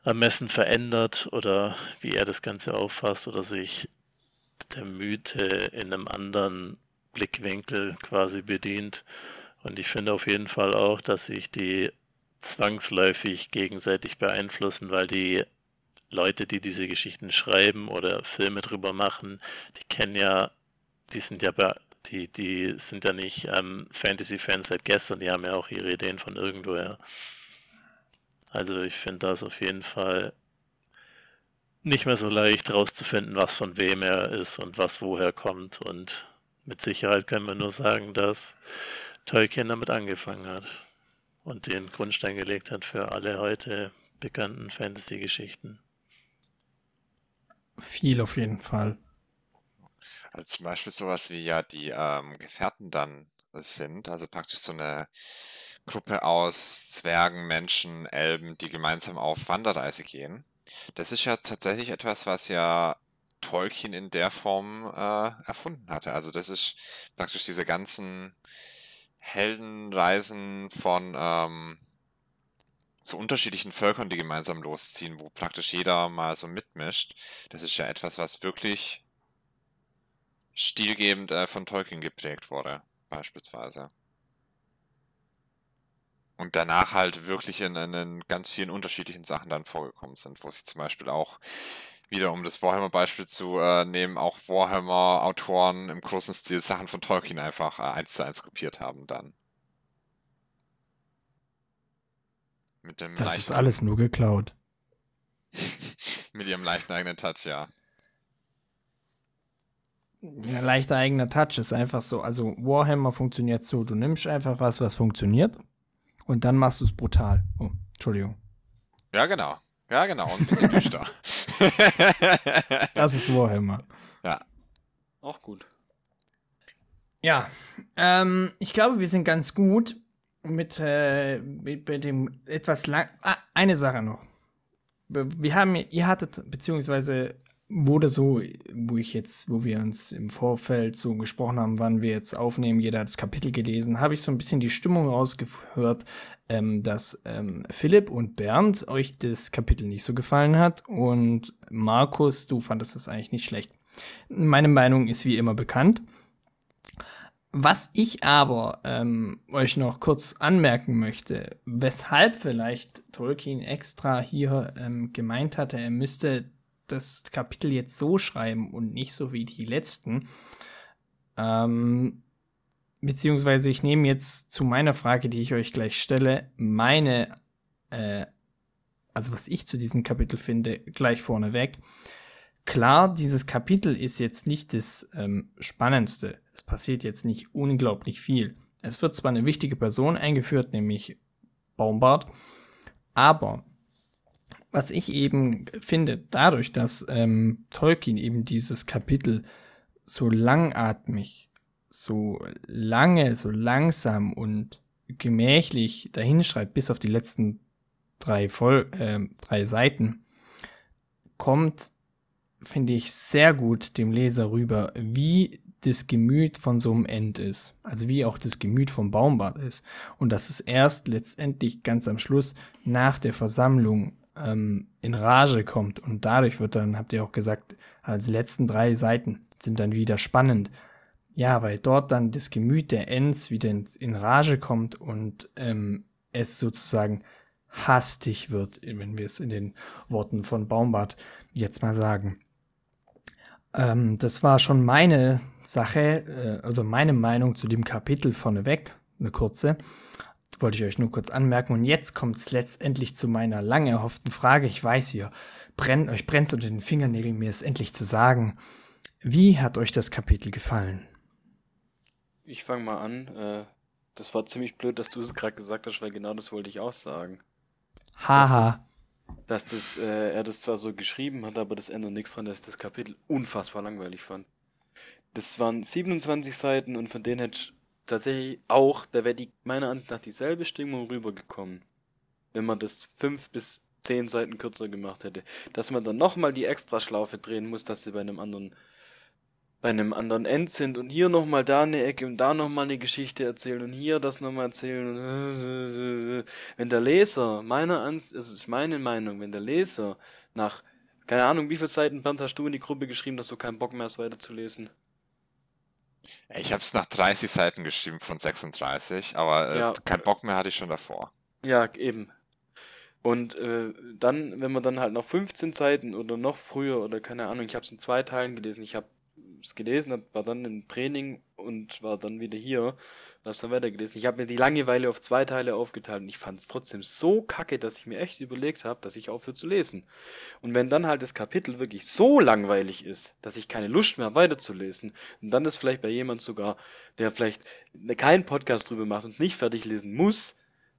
Ermessen verändert oder wie er das Ganze auffasst oder sich der Mythe in einem anderen Blickwinkel quasi bedient. Und ich finde auf jeden Fall auch, dass sich die zwangsläufig gegenseitig beeinflussen, weil die Leute, die diese Geschichten schreiben oder Filme drüber machen, die kennen ja, die sind ja die, die sind ja nicht ähm, Fantasy-Fans seit gestern, die haben ja auch ihre Ideen von irgendwoher. Also ich finde das auf jeden Fall nicht mehr so leicht rauszufinden, was von wem er ist und was woher kommt. Und mit Sicherheit können wir nur sagen, dass Tolkien damit angefangen hat und den Grundstein gelegt hat für alle heute bekannten Fantasy-Geschichten. Viel auf jeden Fall. Also zum Beispiel sowas wie ja die ähm, Gefährten dann sind, also praktisch so eine Gruppe aus Zwergen, Menschen, Elben, die gemeinsam auf Wanderreise gehen. Das ist ja tatsächlich etwas, was ja Tolkien in der Form äh, erfunden hatte. Also das ist praktisch diese ganzen Heldenreisen von ähm, zu unterschiedlichen Völkern, die gemeinsam losziehen, wo praktisch jeder mal so mitmischt. Das ist ja etwas, was wirklich stilgebend äh, von Tolkien geprägt wurde, beispielsweise. Und danach halt wirklich in, in, ganz vielen unterschiedlichen Sachen dann vorgekommen sind, wo sie zum Beispiel auch wieder um das Warhammer-Beispiel zu äh, nehmen, auch Warhammer-Autoren im großen Stil Sachen von Tolkien einfach äh, eins zu eins kopiert haben dann. Mit dem Das ist alles nur geklaut. <laughs> mit ihrem leichten eigenen Touch, ja. Ja, leichter eigener Touch ist einfach so. Also Warhammer funktioniert so, du nimmst einfach was, was funktioniert und dann machst du es brutal. Oh, Entschuldigung. Ja, genau. Ja, genau. Und ein bisschen düster. <laughs> Das ist Warhammer. ja. Auch gut. Ja, ähm, ich glaube, wir sind ganz gut mit, äh, mit, mit dem etwas lang. Ah, eine Sache noch. Wir haben, ihr hattet, beziehungsweise wurde so, wo ich jetzt, wo wir uns im Vorfeld so gesprochen haben, wann wir jetzt aufnehmen, jeder hat das Kapitel gelesen, habe ich so ein bisschen die Stimmung rausgehört, ähm, dass ähm, Philipp und Bernd euch das Kapitel nicht so gefallen hat und Markus, du fandest das eigentlich nicht schlecht. Meine Meinung ist wie immer bekannt. Was ich aber ähm, euch noch kurz anmerken möchte, weshalb vielleicht Tolkien extra hier ähm, gemeint hatte, er müsste das Kapitel jetzt so schreiben und nicht so wie die letzten. Ähm, beziehungsweise ich nehme jetzt zu meiner Frage, die ich euch gleich stelle, meine, äh, also was ich zu diesem Kapitel finde, gleich vorneweg. Klar, dieses Kapitel ist jetzt nicht das ähm, Spannendste. Es passiert jetzt nicht unglaublich viel. Es wird zwar eine wichtige Person eingeführt, nämlich Baumbart, aber was ich eben finde, dadurch, dass ähm, Tolkien eben dieses Kapitel so langatmig, so lange, so langsam und gemächlich dahinschreibt, bis auf die letzten drei, Voll äh, drei Seiten, kommt, finde ich, sehr gut dem Leser rüber, wie das Gemüt von so einem End ist. Also wie auch das Gemüt vom Baumbart ist. Und dass es erst letztendlich ganz am Schluss nach der Versammlung ähm, in Rage kommt. Und dadurch wird dann, habt ihr auch gesagt, als letzten drei Seiten sind dann wieder spannend. Ja, weil dort dann das Gemüt der Ends wieder in, Rage kommt und ähm, es sozusagen hastig wird, wenn wir es in den Worten von Baumbart jetzt mal sagen. Ähm, das war schon meine Sache, äh, also meine Meinung zu dem Kapitel vorneweg, eine kurze. Das wollte ich euch nur kurz anmerken. Und jetzt kommt es letztendlich zu meiner lang erhofften Frage. Ich weiß, ihr brennt, euch brennt unter den Fingernägeln, mir es endlich zu sagen. Wie hat euch das Kapitel gefallen? Ich fange mal an. Äh, das war ziemlich blöd, dass du es gerade gesagt hast, weil genau das wollte ich auch sagen. Haha. Dass, das, äh, er das zwar so geschrieben hat, aber das ändert nichts daran, dass ich das Kapitel unfassbar langweilig fand. Das waren 27 Seiten und von denen hätte ich tatsächlich auch, da wäre die meiner Ansicht nach dieselbe Stimmung rübergekommen, wenn man das fünf bis zehn Seiten kürzer gemacht hätte. Dass man dann nochmal die Extraschlaufe drehen muss, dass sie bei einem anderen bei einem anderen End sind und hier nochmal da eine Ecke und da nochmal eine Geschichte erzählen und hier das nochmal erzählen. Und <laughs> wenn der Leser, meiner Ansicht, das ist meine Meinung, wenn der Leser nach, keine Ahnung, wie viele Seiten Bernd hast du in die Gruppe geschrieben, dass du keinen Bock mehr hast weiterzulesen? Ich habe es nach 30 Seiten geschrieben von 36, aber äh, Ja. kein Bock mehr hatte ich schon davor. Ja, eben. Und äh, dann, wenn man dann halt noch 15 Seiten oder noch früher oder keine Ahnung, ich habe es in zwei Teilen gelesen. Ich habe es gelesen, hab, war dann im Training und war dann wieder hier und habe es dann weitergelesen. Ich habe mir die Langeweile auf zwei Teile aufgeteilt und ich fand es trotzdem so kacke, dass ich mir echt überlegt habe, dass ich aufhöre zu lesen. Und wenn dann halt das Kapitel wirklich so langweilig ist, dass ich keine Lust mehr habe weiterzulesen und dann ist vielleicht bei jemand sogar, der vielleicht keinen Podcast drüber macht und es nicht fertig lesen muss,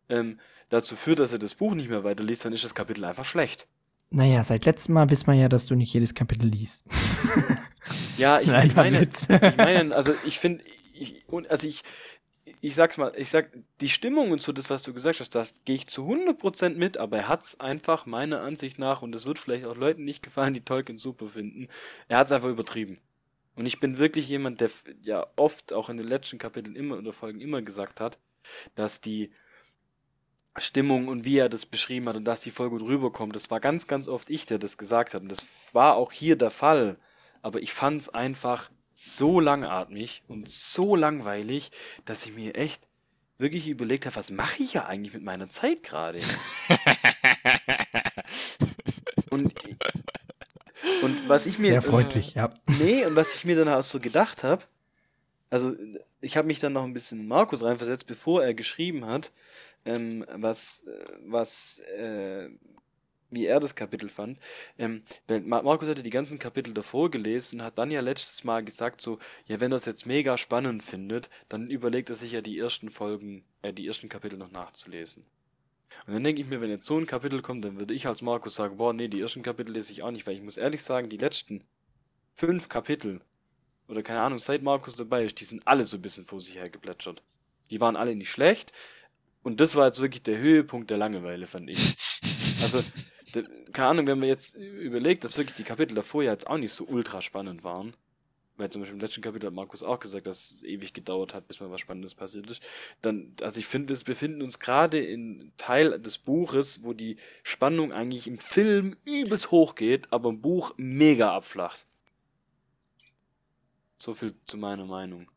ähm, dazu führt, dass er das Buch nicht mehr weiterliest, dann ist das Kapitel einfach schlecht. Naja, seit letztem Mal wissen wir ja, dass du nicht jedes Kapitel liest. <laughs> Ja, ich, Nein, ich meine, ich meine, also ich finde, ich, also ich, ich sag's mal, ich sag, die Stimmung und so, das, was du gesagt hast, da gehe ich zu 100% mit, aber er hat's einfach meiner Ansicht nach, und das wird vielleicht auch Leuten nicht gefallen, die Tolkien super finden, er hat's einfach übertrieben. Und ich bin wirklich jemand, der ja oft auch in den letzten Kapiteln immer oder Folgen immer gesagt hat, dass die Stimmung und wie er das beschrieben hat und dass die voll gut rüberkommt, das war ganz, ganz oft ich, der das gesagt hat. Und das war auch hier der Fall. Aber ich fand es einfach so langatmig und so langweilig, dass ich mir echt wirklich überlegt habe, was mache ich ja eigentlich mit meiner Zeit gerade? <laughs> Und, und was ich mir. Sehr freundlich, ja. Nee, und was ich mir dann auch so gedacht habe, also ich habe mich dann noch ein bisschen in Markus reinversetzt, bevor er geschrieben hat, ähm, was, äh, was, äh, wie er das Kapitel fand. Ähm, Markus hatte die ganzen Kapitel davor gelesen und hat dann ja letztes Mal gesagt so, ja, wenn er es jetzt mega spannend findet, dann überlegt er sich ja die ersten Folgen, äh, die ersten Kapitel noch nachzulesen. Und dann denke ich mir, wenn jetzt so ein Kapitel kommt, dann würde ich als Markus sagen, boah, nee, die ersten Kapitel lese ich auch nicht, weil ich muss ehrlich sagen, die letzten fünf Kapitel, oder keine Ahnung, seit Markus dabei ist, die sind alle so ein bisschen vor sich her geplätschert. Die waren alle nicht schlecht. Und das war jetzt wirklich der Höhepunkt der Langeweile, fand ich. Also, keine Ahnung, wenn man jetzt überlegt, dass wirklich die Kapitel davor ja jetzt auch nicht so ultra spannend waren. Weil zum Beispiel im letzten Kapitel hat Markus auch gesagt, dass es ewig gedauert hat, bis mal was Spannendes passiert ist. Dann, also ich finde, wir befinden uns gerade in Teil des Buches, wo die Spannung eigentlich im Film übelst hoch geht, aber im Buch mega abflacht. So viel zu meiner Meinung.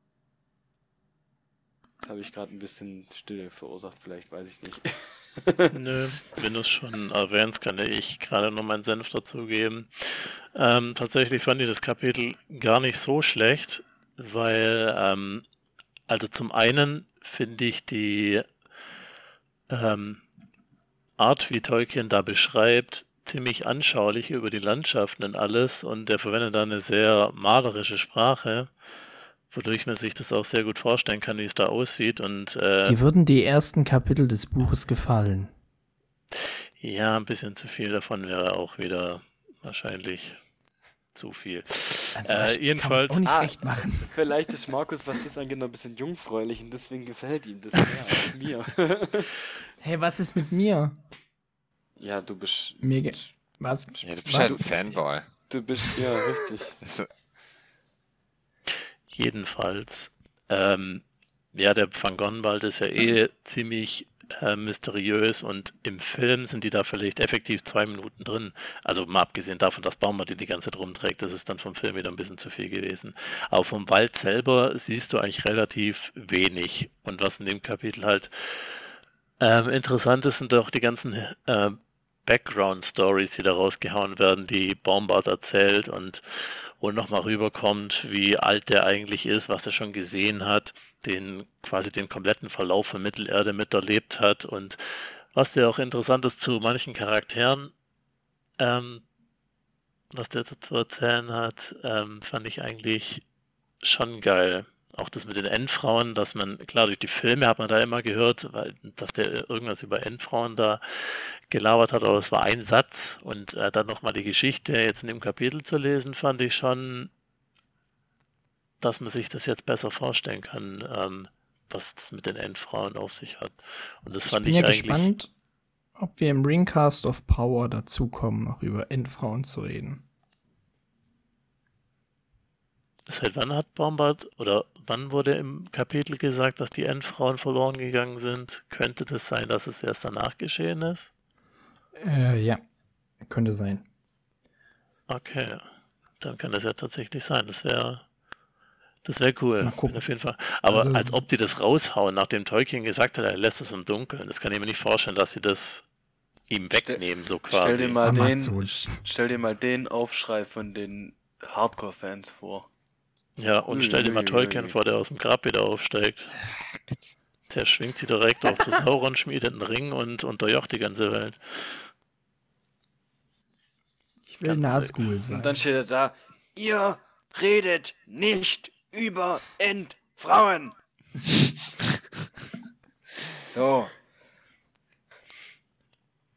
Jetzt habe ich gerade ein bisschen Stille verursacht, vielleicht weiß ich nicht. <laughs> Nö, wenn du es schon erwähnst, kann ich gerade noch meinen Senf dazugeben. Ähm, tatsächlich fand ich das Kapitel gar nicht so schlecht, weil, ähm, also zum einen finde ich die ähm, Art, wie Tolkien da beschreibt, ziemlich anschaulich über die Landschaften und alles und er verwendet da eine sehr malerische Sprache, wodurch man sich das auch sehr gut vorstellen kann, wie es da aussieht und äh, Die würden die ersten Kapitel des Buches gefallen. ja, ein bisschen zu viel davon wäre auch wieder wahrscheinlich zu viel. Also, Äh, ich jedenfalls- kann's auch nicht Ah. recht machen. <laughs> Vielleicht ist Markus, was das angeht, noch ein bisschen jungfräulich und deswegen gefällt ihm das mehr als <laughs> mir. Hey, was ist mit mir? ja, du bist. Mir was? Ja, du bist was? halt ein Fanboy. Du bist, ja, richtig. <laughs> Jedenfalls, ähm, ja, der Van Gonwald ist ja eh ziemlich äh, mysteriös und im Film sind die da vielleicht effektiv zwei Minuten drin. Also mal abgesehen davon, dass Baumart die die ganze Zeit rumträgt, das ist dann vom Film wieder ein bisschen zu viel gewesen. Aber vom Wald selber siehst du eigentlich relativ wenig. Und was in dem Kapitel halt ähm, interessant ist, sind auch die ganzen äh, Background-Stories, die da rausgehauen werden, die Baumbart erzählt und wo nochmal rüberkommt, wie alt der eigentlich ist, was er schon gesehen hat, den quasi den kompletten Verlauf von Mittelerde miterlebt hat und was der auch interessant ist zu manchen Charakteren, ähm, was der dazu erzählen hat, ähm, fand ich eigentlich schon geil. Auch das mit den Endfrauen, dass man, klar, durch die Filme hat man da immer gehört, weil, dass der irgendwas über Endfrauen da gelabert hat, aber es war ein Satz und äh, dann nochmal die Geschichte jetzt in dem Kapitel zu lesen, fand ich schon, dass man sich das jetzt besser vorstellen kann, ähm, was das mit den Endfrauen auf sich hat. Und das Ich fand ich, ja eigentlich. gespannt, ob wir im Ringcast of Power dazukommen, noch über Endfrauen zu reden. Seit wann hat Baumbart oder wann wurde im Kapitel gesagt, dass die Endfrauen verloren gegangen sind? Könnte das sein, dass es erst danach geschehen ist? Äh, ja. Könnte sein. Okay, dann kann das ja tatsächlich sein. Das wäre das wäre cool. Auf jeden Fall. Aber Also- als ob die das raushauen, nachdem Tolkien gesagt hat, er lässt es im Dunkeln. Das kann ich mir nicht vorstellen, dass sie das ihm wegnehmen, so Stell quasi. dir, mal Amazon. den, stell dir mal den Aufschrei von den Hardcore-Fans vor. Ja, und Ui, stell dir mal Tolkien ui. vor, der aus dem Grab wieder aufsteigt. Der schwingt sie direkt auf das Sauron, schmiedet einen Ring und unterjocht die ganze Welt. Ich will Nazgul Und sein. dann steht er da, ihr redet nicht über Endfrauen. <laughs> so,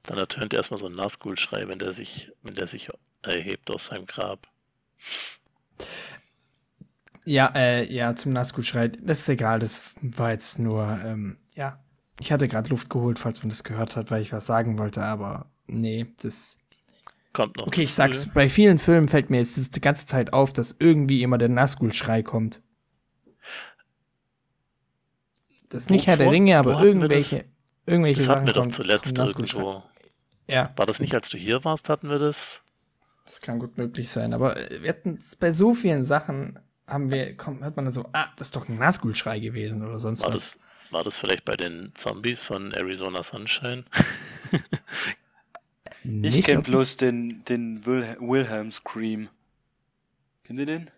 Dann ertönt erstmal so ein Nazgul-Schrei, wenn der sich, wenn der sich erhebt aus seinem Grab. Ja, äh, ja, zum Nazgul schreit. Das ist egal, das war jetzt nur, ähm, ja. Ich hatte gerade Luft geholt, falls man das gehört hat, weil ich was sagen wollte, aber nee, das. Kommt noch. Okay, ich sag's, früh. bei vielen Filmen fällt mir jetzt die ganze Zeit auf, dass irgendwie immer der Nazgul-Schrei kommt. Das ist nicht Herr der? Ringe, aber irgendwelche, das? irgendwelche Das hatten wir doch zuletzt irgendwo. Ja, War das nicht, als du hier warst, hatten wir das? das kann gut möglich sein, aber äh, wir hatten bei so vielen Sachen haben wir, kommt, hört man dann so, ah, das ist doch ein Nazgul-Schrei gewesen oder sonst War was. das, war das vielleicht bei den Zombies von Arizona Sunshine? <laughs> ich Nicht, kenn ob- bloß den, den Wil Wilhelm Scream. Kennt ihr den?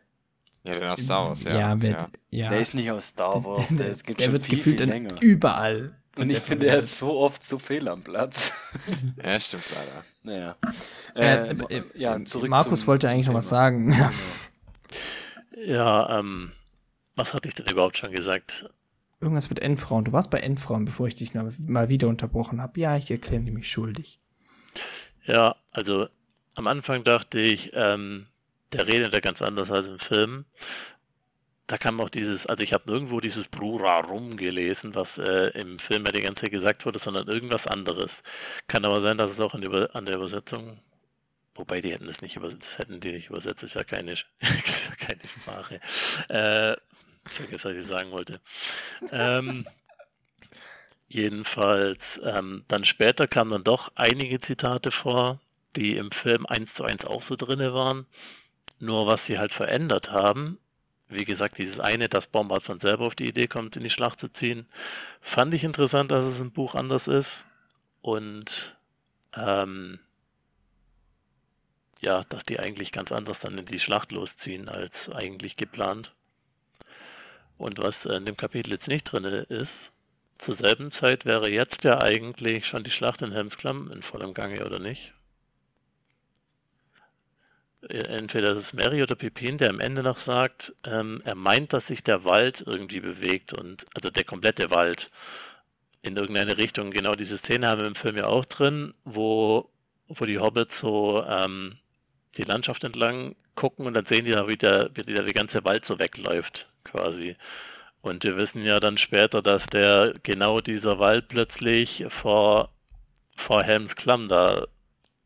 Ja, den aus Star Wars, ja. Ja, wer, ja. ja. Der ist nicht aus Star Wars, der, ist, gibt der schon wird viel, gefühlt viel überall. Und ich der finde, er ist so oft so fehl am Platz. <laughs> ja, stimmt leider. naja. Äh, Äh, äh, ja, zurück Markus zum, wollte zum eigentlich noch was Thema. sagen. Ja. <laughs> Ja, ähm, was hatte ich denn überhaupt schon gesagt? Irgendwas mit Endfrauen. Du warst bei Endfrauen, bevor ich dich noch mal wieder unterbrochen habe. Ja, ich erkläre mich schuldig. Ja, also am Anfang dachte ich, ähm, der redet ja ganz anders als im Film. Da kam auch dieses, also ich habe nirgendwo dieses Brurarum gelesen, was äh, im Film ja die ganze Zeit gesagt wurde, sondern irgendwas anderes. Kann aber sein, dass es auch an der Übersetzung, wobei die hätten das nicht übersetzt, das hätten die nicht übersetzt, ist ja keine, <laughs> keine Sprache. Äh, ich vergesse, was ich sagen wollte. Ähm, Jedenfalls, ähm, dann später kamen dann doch einige Zitate vor, die im Film eins zu eins auch so drinne waren. Nur was sie halt verändert haben, wie gesagt, dieses eine, dass Bombard von selber auf die Idee kommt, in die Schlacht zu ziehen, fand ich interessant, dass es im Buch anders ist. Und ähm, ja, dass die eigentlich ganz anders dann in die Schlacht losziehen als eigentlich geplant. Und was in dem Kapitel jetzt nicht drin ist, zur selben Zeit wäre jetzt ja eigentlich schon die Schlacht in Helmsklamm in vollem Gange, oder nicht? Äh, entweder das ist Mary oder Pippin, der am Ende noch sagt, ähm, er meint, dass sich der Wald irgendwie bewegt und also der komplette Wald in irgendeine Richtung. Genau diese Szene haben wir im Film ja auch drin, wo, wo die Hobbits so ähm, die Landschaft entlang gucken und dann sehen die da, wie der, wie der, der ganze Wald so wegläuft, quasi. Und wir wissen ja dann später, dass der genau dieser Wald plötzlich vor, vor Helms Klamm da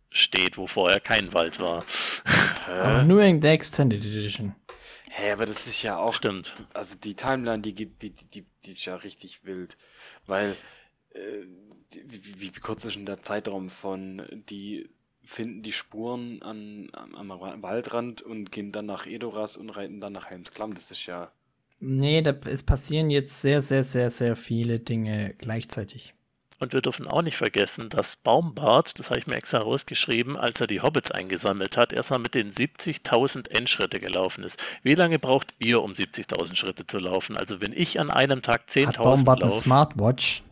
steht, wo vorher kein Wald war. <laughs> Aber nur in der Extended Edition. Hä, hey, aber das ist ja auch. Stimmt. Also die Timeline, die, die, die, die, die ist ja richtig wild. Weil, äh, wie, wie, wie kurz ist denn der Zeitraum von, die finden die Spuren an, am, am Waldrand und gehen dann nach Edoras und reiten dann nach Helmsklamm. Das ist ja. Nee, da, es passieren jetzt sehr, sehr, sehr, sehr viele Dinge gleichzeitig. Und wir dürfen auch nicht vergessen, dass Baumbart, das habe ich mir extra rausgeschrieben, als er die Hobbits eingesammelt hat, erstmal mit den 70.000 Endschritte gelaufen ist. Wie lange braucht ihr, um 70.000 Schritte zu laufen? Also wenn ich an einem Tag 10.000 Hat Baumbart eine Smartwatch?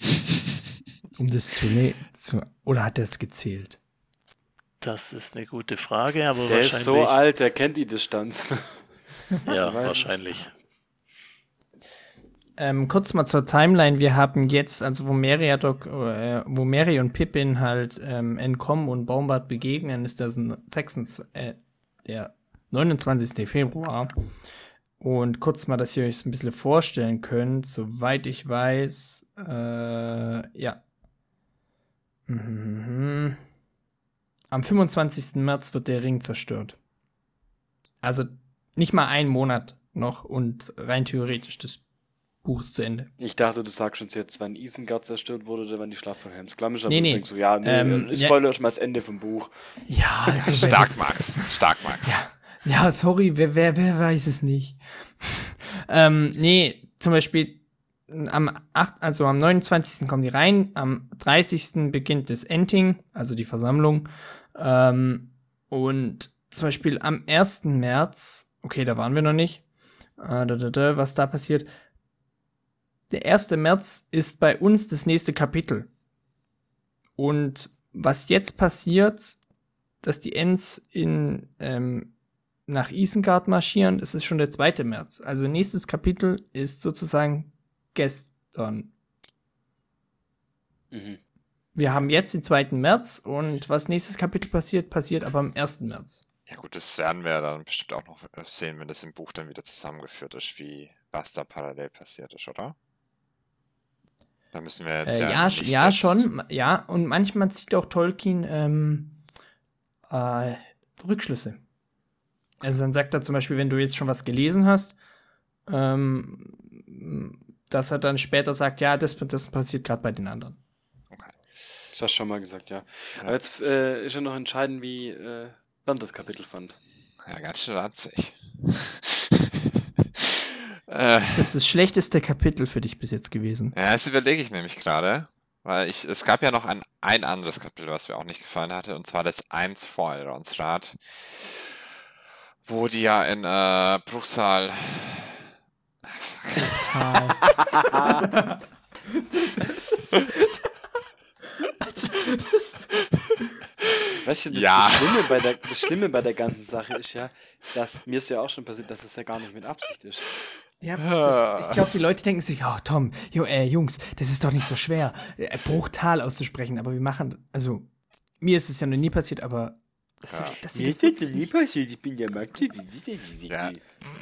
<laughs> um das zu, zu Oder hat er es gezählt? Das ist eine gute Frage, aber der wahrscheinlich... ist so alt, der kennt die Distanz. <laughs> ja, wahrscheinlich. Ähm, kurz mal zur Timeline. Wir haben jetzt, also wo Mary, äh, wo Mary und Pippin halt ähm, entkommen und Baumbart begegnen, ist das ein 26, äh, der 29. Februar. Und kurz mal, dass ihr euch ein bisschen vorstellen könnt, soweit ich weiß, äh, ja. Mhm. Am 25. März wird der Ring zerstört. Also nicht mal ein Monat noch und rein theoretisch das Buch ist zu Ende. Ich dachte, du sagst uns jetzt, wann Isengard zerstört wurde oder wann die Schlacht von Helms Klamm ist. Aber nee, nee. du denkst so, ja, nee, ähm, ich spoilere ja. schon mal das Ende vom Buch. Ja, <laughs> also Stark, Max. Stark, Max. Ja, ja sorry, wer, wer, wer weiß es nicht. <laughs> ähm, nee, zum Beispiel am 8, also am 29. kommen die rein, am 30. beginnt das Ending, also die Versammlung. Ähm, und zum Beispiel am 1. März, okay, da waren wir noch nicht, äh, da, da, da, was da passiert, der 1. März ist bei uns das nächste Kapitel. Und was jetzt passiert, dass die Ents in, ähm, nach Isengard marschieren, das ist schon der 2. März. Also nächstes Kapitel ist sozusagen gestern. Mhm. Wir haben jetzt den 2. März und was nächstes Kapitel passiert, passiert aber am 1. März. Ja gut, das werden wir dann bestimmt auch noch sehen, wenn das im Buch dann wieder zusammengeführt ist, wie was da parallel passiert ist, oder? Da müssen wir jetzt äh, ja. Ja, ja schon. Ja, und manchmal zieht auch Tolkien ähm, äh, Rückschlüsse. Also dann sagt er zum Beispiel, wenn du jetzt schon was gelesen hast, ähm, dass er dann später sagt, ja, das, das passiert gerade bei den anderen. Okay. Das hast du schon mal gesagt, ja. ja. Aber jetzt äh, ist ja noch entscheidend, wie äh, Bernd das Kapitel fand. Ja, ganz schön ranzig. <laughs> Äh, ist das das schlechteste Kapitel für dich bis jetzt gewesen? Ja, das überlege ich nämlich gerade. Weil ich, es gab ja noch ein, ein anderes Kapitel, was mir auch nicht gefallen hatte, und zwar das 1 vor Elrons Rat, wo die ja in äh, Bruchsal. Das ist, also, das, weißt du, das, Ja. das, Schlimme bei der, das Schlimme bei der ganzen Sache ist ja, dass mir ist ja auch schon passiert, dass es ja gar nicht mit Absicht ist. Ja, das, ich glaube, die Leute denken sich, oh Tom, jo, äh, Jungs, das ist doch nicht so schwer, äh, brutal auszusprechen, aber wir machen, also, mir ist es ja noch nie passiert, aber dass Ja. dass Mir ist das, das nie passiert, ich bin ja Maxi. Ja.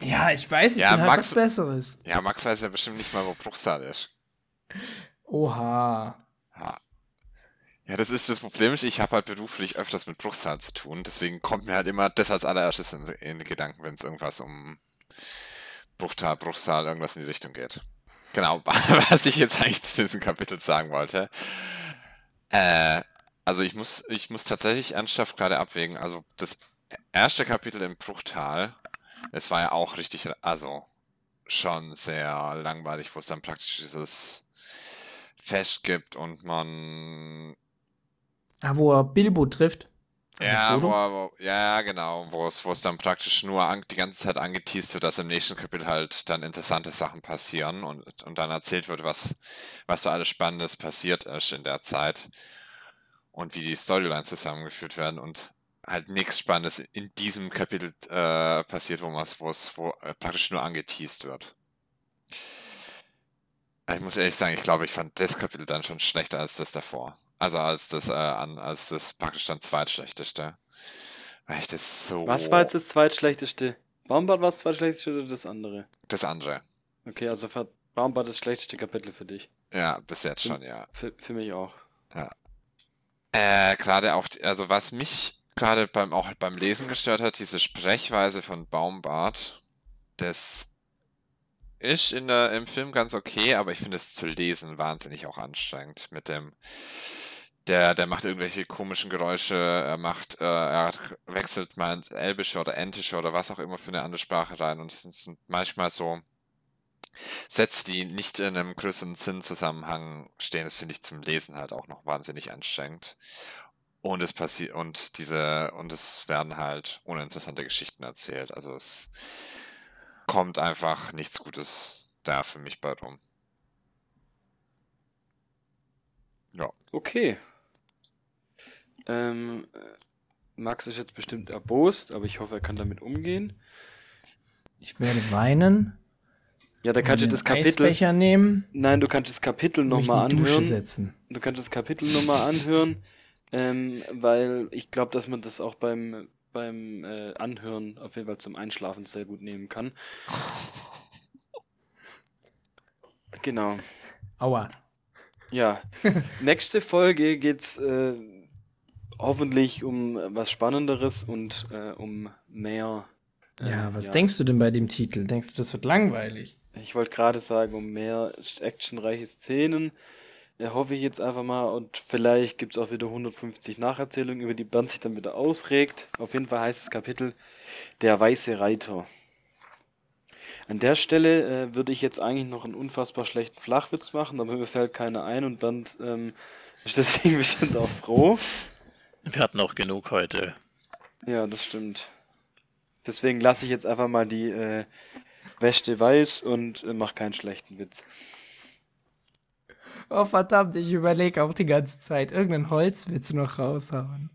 ja, ich weiß, ich Ja, bin halt Max- was Besseres. Ja, Max weiß ja bestimmt nicht mal, wo Bruchsal ist. Oha. Ja. Ja, das ist das Problem. Ich habe halt beruflich öfters mit Bruchsal zu tun. Deswegen kommt mir halt immer das als allererstes in, in die Gedanken, wenn es irgendwas um Bruchtal, Bruchsal, irgendwas in die Richtung geht. Genau, <laughs> was ich jetzt eigentlich zu diesem Kapitel sagen wollte. Äh, also ich muss, ich muss tatsächlich ernsthaft gerade abwägen. Also das erste Kapitel im Bruchtal es war ja auch richtig, also schon sehr langweilig, wo es dann praktisch dieses Fest gibt und man Ah, wo er Bilbo trifft. Also ja, wo, wo, ja, genau, wo es, wo es dann praktisch nur an, die ganze Zeit angeteased wird, dass im nächsten Kapitel halt dann interessante Sachen passieren und, und dann erzählt wird, was, was so alles Spannendes passiert ist in der Zeit und wie die Storylines zusammengeführt werden und halt nichts Spannendes in diesem Kapitel äh, passiert, wo, man's- wo äh, praktisch nur angeteased wird. Ich muss ehrlich sagen, ich glaube, ich fand das Kapitel dann schon schlechter als das davor. Also als das, äh, an, als das praktisch dann zweitschlechteste. Weil ich das so. Was war jetzt das zweitschlechteste? Baumbart war das zweitschlechteste oder das andere? Das andere. Okay, also für Baumbart das schlechteste Kapitel für dich. Ja, bis jetzt schon, ja. Für, für mich auch. Äh, gerade auch, also was mich gerade beim, auch beim Lesen gestört hat, diese Sprechweise von Baumbart, das ist in der, im Film ganz okay, aber ich finde es zu lesen wahnsinnig auch anstrengend mit dem, der, der macht irgendwelche komischen Geräusche, er macht, äh, er wechselt mal ins Elbische oder Entische oder was auch immer für eine andere Sprache rein und es sind manchmal so Sätze, die nicht in einem größeren Sinnzusammenhang stehen, das finde ich zum Lesen halt auch noch wahnsinnig anstrengend. Und es passiert, und diese, und es werden halt uninteressante Geschichten erzählt. Also es kommt einfach nichts Gutes da für mich bei rum. Ja. Okay. Ähm, äh, Max ist jetzt bestimmt erbost, aber ich hoffe, er kann damit umgehen. Ich werde weinen. Ja, da kannst du das Kapitel. Eisbecher nehmen. Nein, du kannst das Kapitel nochmal Dusche anhören. setzen. Du kannst das Kapitel nochmal anhören, ähm, weil ich glaube, dass man das auch beim, beim äh, Anhören auf jeden Fall zum Einschlafen sehr gut nehmen kann. Genau. Aua. Ja. Nächste Folge geht's äh, hoffentlich um was Spannenderes und äh, um mehr. äh, Ja, was denkst du denn bei dem Titel? Denkst du, das wird langweilig? Ich wollte gerade sagen, um mehr actionreiche Szenen. Ja, hoffe ich jetzt einfach mal. Und vielleicht gibt es auch wieder 150 Nacherzählungen, über die Bernd sich dann wieder ausregt. Auf jeden Fall heißt das Kapitel Der weiße Reiter. An der Stelle äh, würde ich jetzt eigentlich noch einen unfassbar schlechten Flachwitz machen, aber mir fällt keiner ein und Bernd ähm, ist <laughs> deswegen bestimmt auch froh. Wir hatten auch genug heute. Ja, das stimmt. Deswegen lasse ich jetzt einfach mal die äh, Wäsche weiß und äh, mach keinen schlechten Witz. Oh verdammt, ich überlege auch die ganze Zeit, irgendeinen Holzwitz noch raushauen.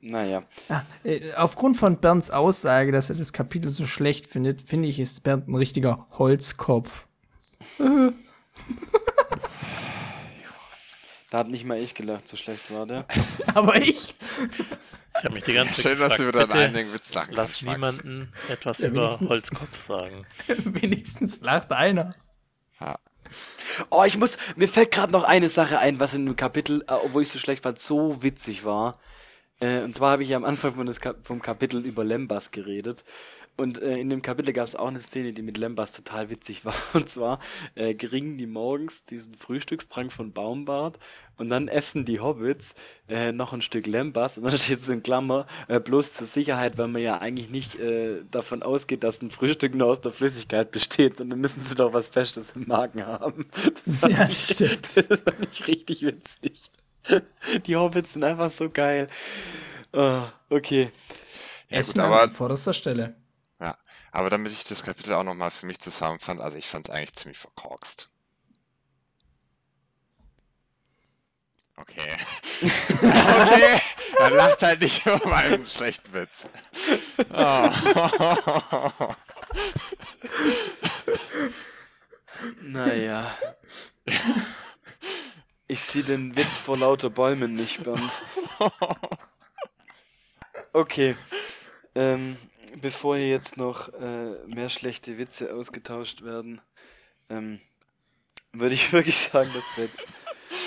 Naja. Ah, äh, aufgrund von Bernds Aussage, dass er das Kapitel so schlecht findet, finde ich, ist Bernd ein richtiger Holzkopf. <laughs> Da hat nicht mal ich gelacht, so schlecht war der. <laughs> Aber ich. <laughs> Ich habe mich die ganze Zeit Schön, dass du gefragt, wieder einen bitte einigen Witz lachen lass kannst, niemanden etwas Ja, über Holzkopf sagen. <laughs> Wenigstens lacht einer. Oh, ich muss, mir fällt gerade noch eine Sache ein, was in dem Kapitel, äh, obwohl ich so schlecht fand, so witzig war. Äh, und zwar habe ich ja am Anfang von des Kap vom Kapitel über Lembas geredet. Und äh, in dem Kapitel gab es auch eine Szene, die mit Lembas total witzig war. <laughs> Und zwar äh, kriegen die morgens diesen Frühstückstrank von Baumbart und dann essen die Hobbits äh, noch ein Stück Lembas. Und dann <laughs> steht es in Klammer, äh, bloß zur Sicherheit, weil man ja eigentlich nicht äh, davon ausgeht, dass ein Frühstück nur aus der Flüssigkeit besteht, sondern müssen sie doch was Festes im Magen haben. <laughs> Das Ja, ich- stimmt. Das fand ich richtig witzig. Die Hobbits sind einfach so geil. Oh, okay. Ja, Essen gut, an aber, vorderster Stelle. Aber damit ich das Kapitel auch nochmal für mich zusammenfand, also ich fand es eigentlich ziemlich verkorkst. Okay. <laughs> okay, dann lacht halt nicht <laughs> über meinen schlechten Witz. Oh. Naja. Ich sehe den Witz vor lauter Bäumen nicht, Bernd. <laughs> Okay. Ähm, bevor hier jetzt noch äh, mehr schlechte Witze ausgetauscht werden, ähm, würde ich <laughs> wirklich sagen, dass wir jetzt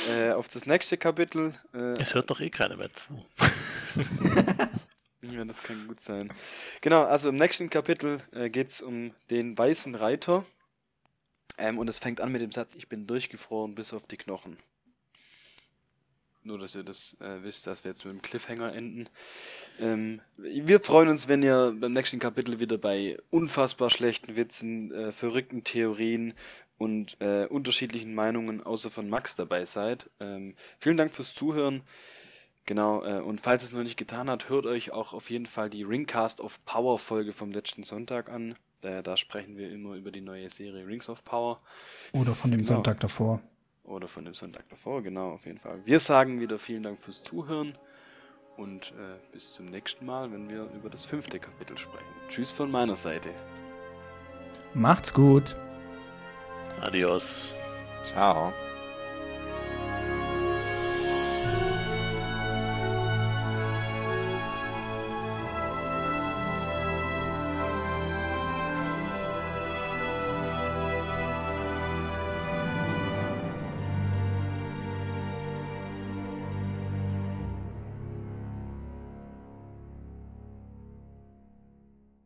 äh, auf das nächste Kapitel. Äh, Es hört doch eh keiner mehr zu. Ja, das kann gut sein. Genau, also im nächsten Kapitel äh, geht es um den weißen Reiter. Ähm, und es fängt an mit dem Satz, ich bin durchgefroren bis auf die Knochen. Nur, dass ihr das äh, wisst, dass wir jetzt mit dem Cliffhanger enden. Ähm, wir freuen uns, wenn ihr beim nächsten Kapitel wieder bei unfassbar schlechten Witzen, äh, verrückten Theorien und äh, unterschiedlichen Meinungen außer von Max dabei seid. Ähm, vielen Dank fürs Zuhören. Genau, äh, und falls es noch nicht getan hat, hört euch auch auf jeden Fall die Ringcast of Power Folge vom letzten Sonntag an. Da, da sprechen wir immer über die neue Serie Rings of Power. Oder von dem Genau. Sonntag davor. Oder von dem Sonntag davor, genau, auf jeden Fall. Wir sagen wieder vielen Dank fürs Zuhören und äh, bis zum nächsten Mal, wenn wir über das fünfte Kapitel sprechen. Tschüss von meiner Seite. Macht's gut. Adios. Ciao.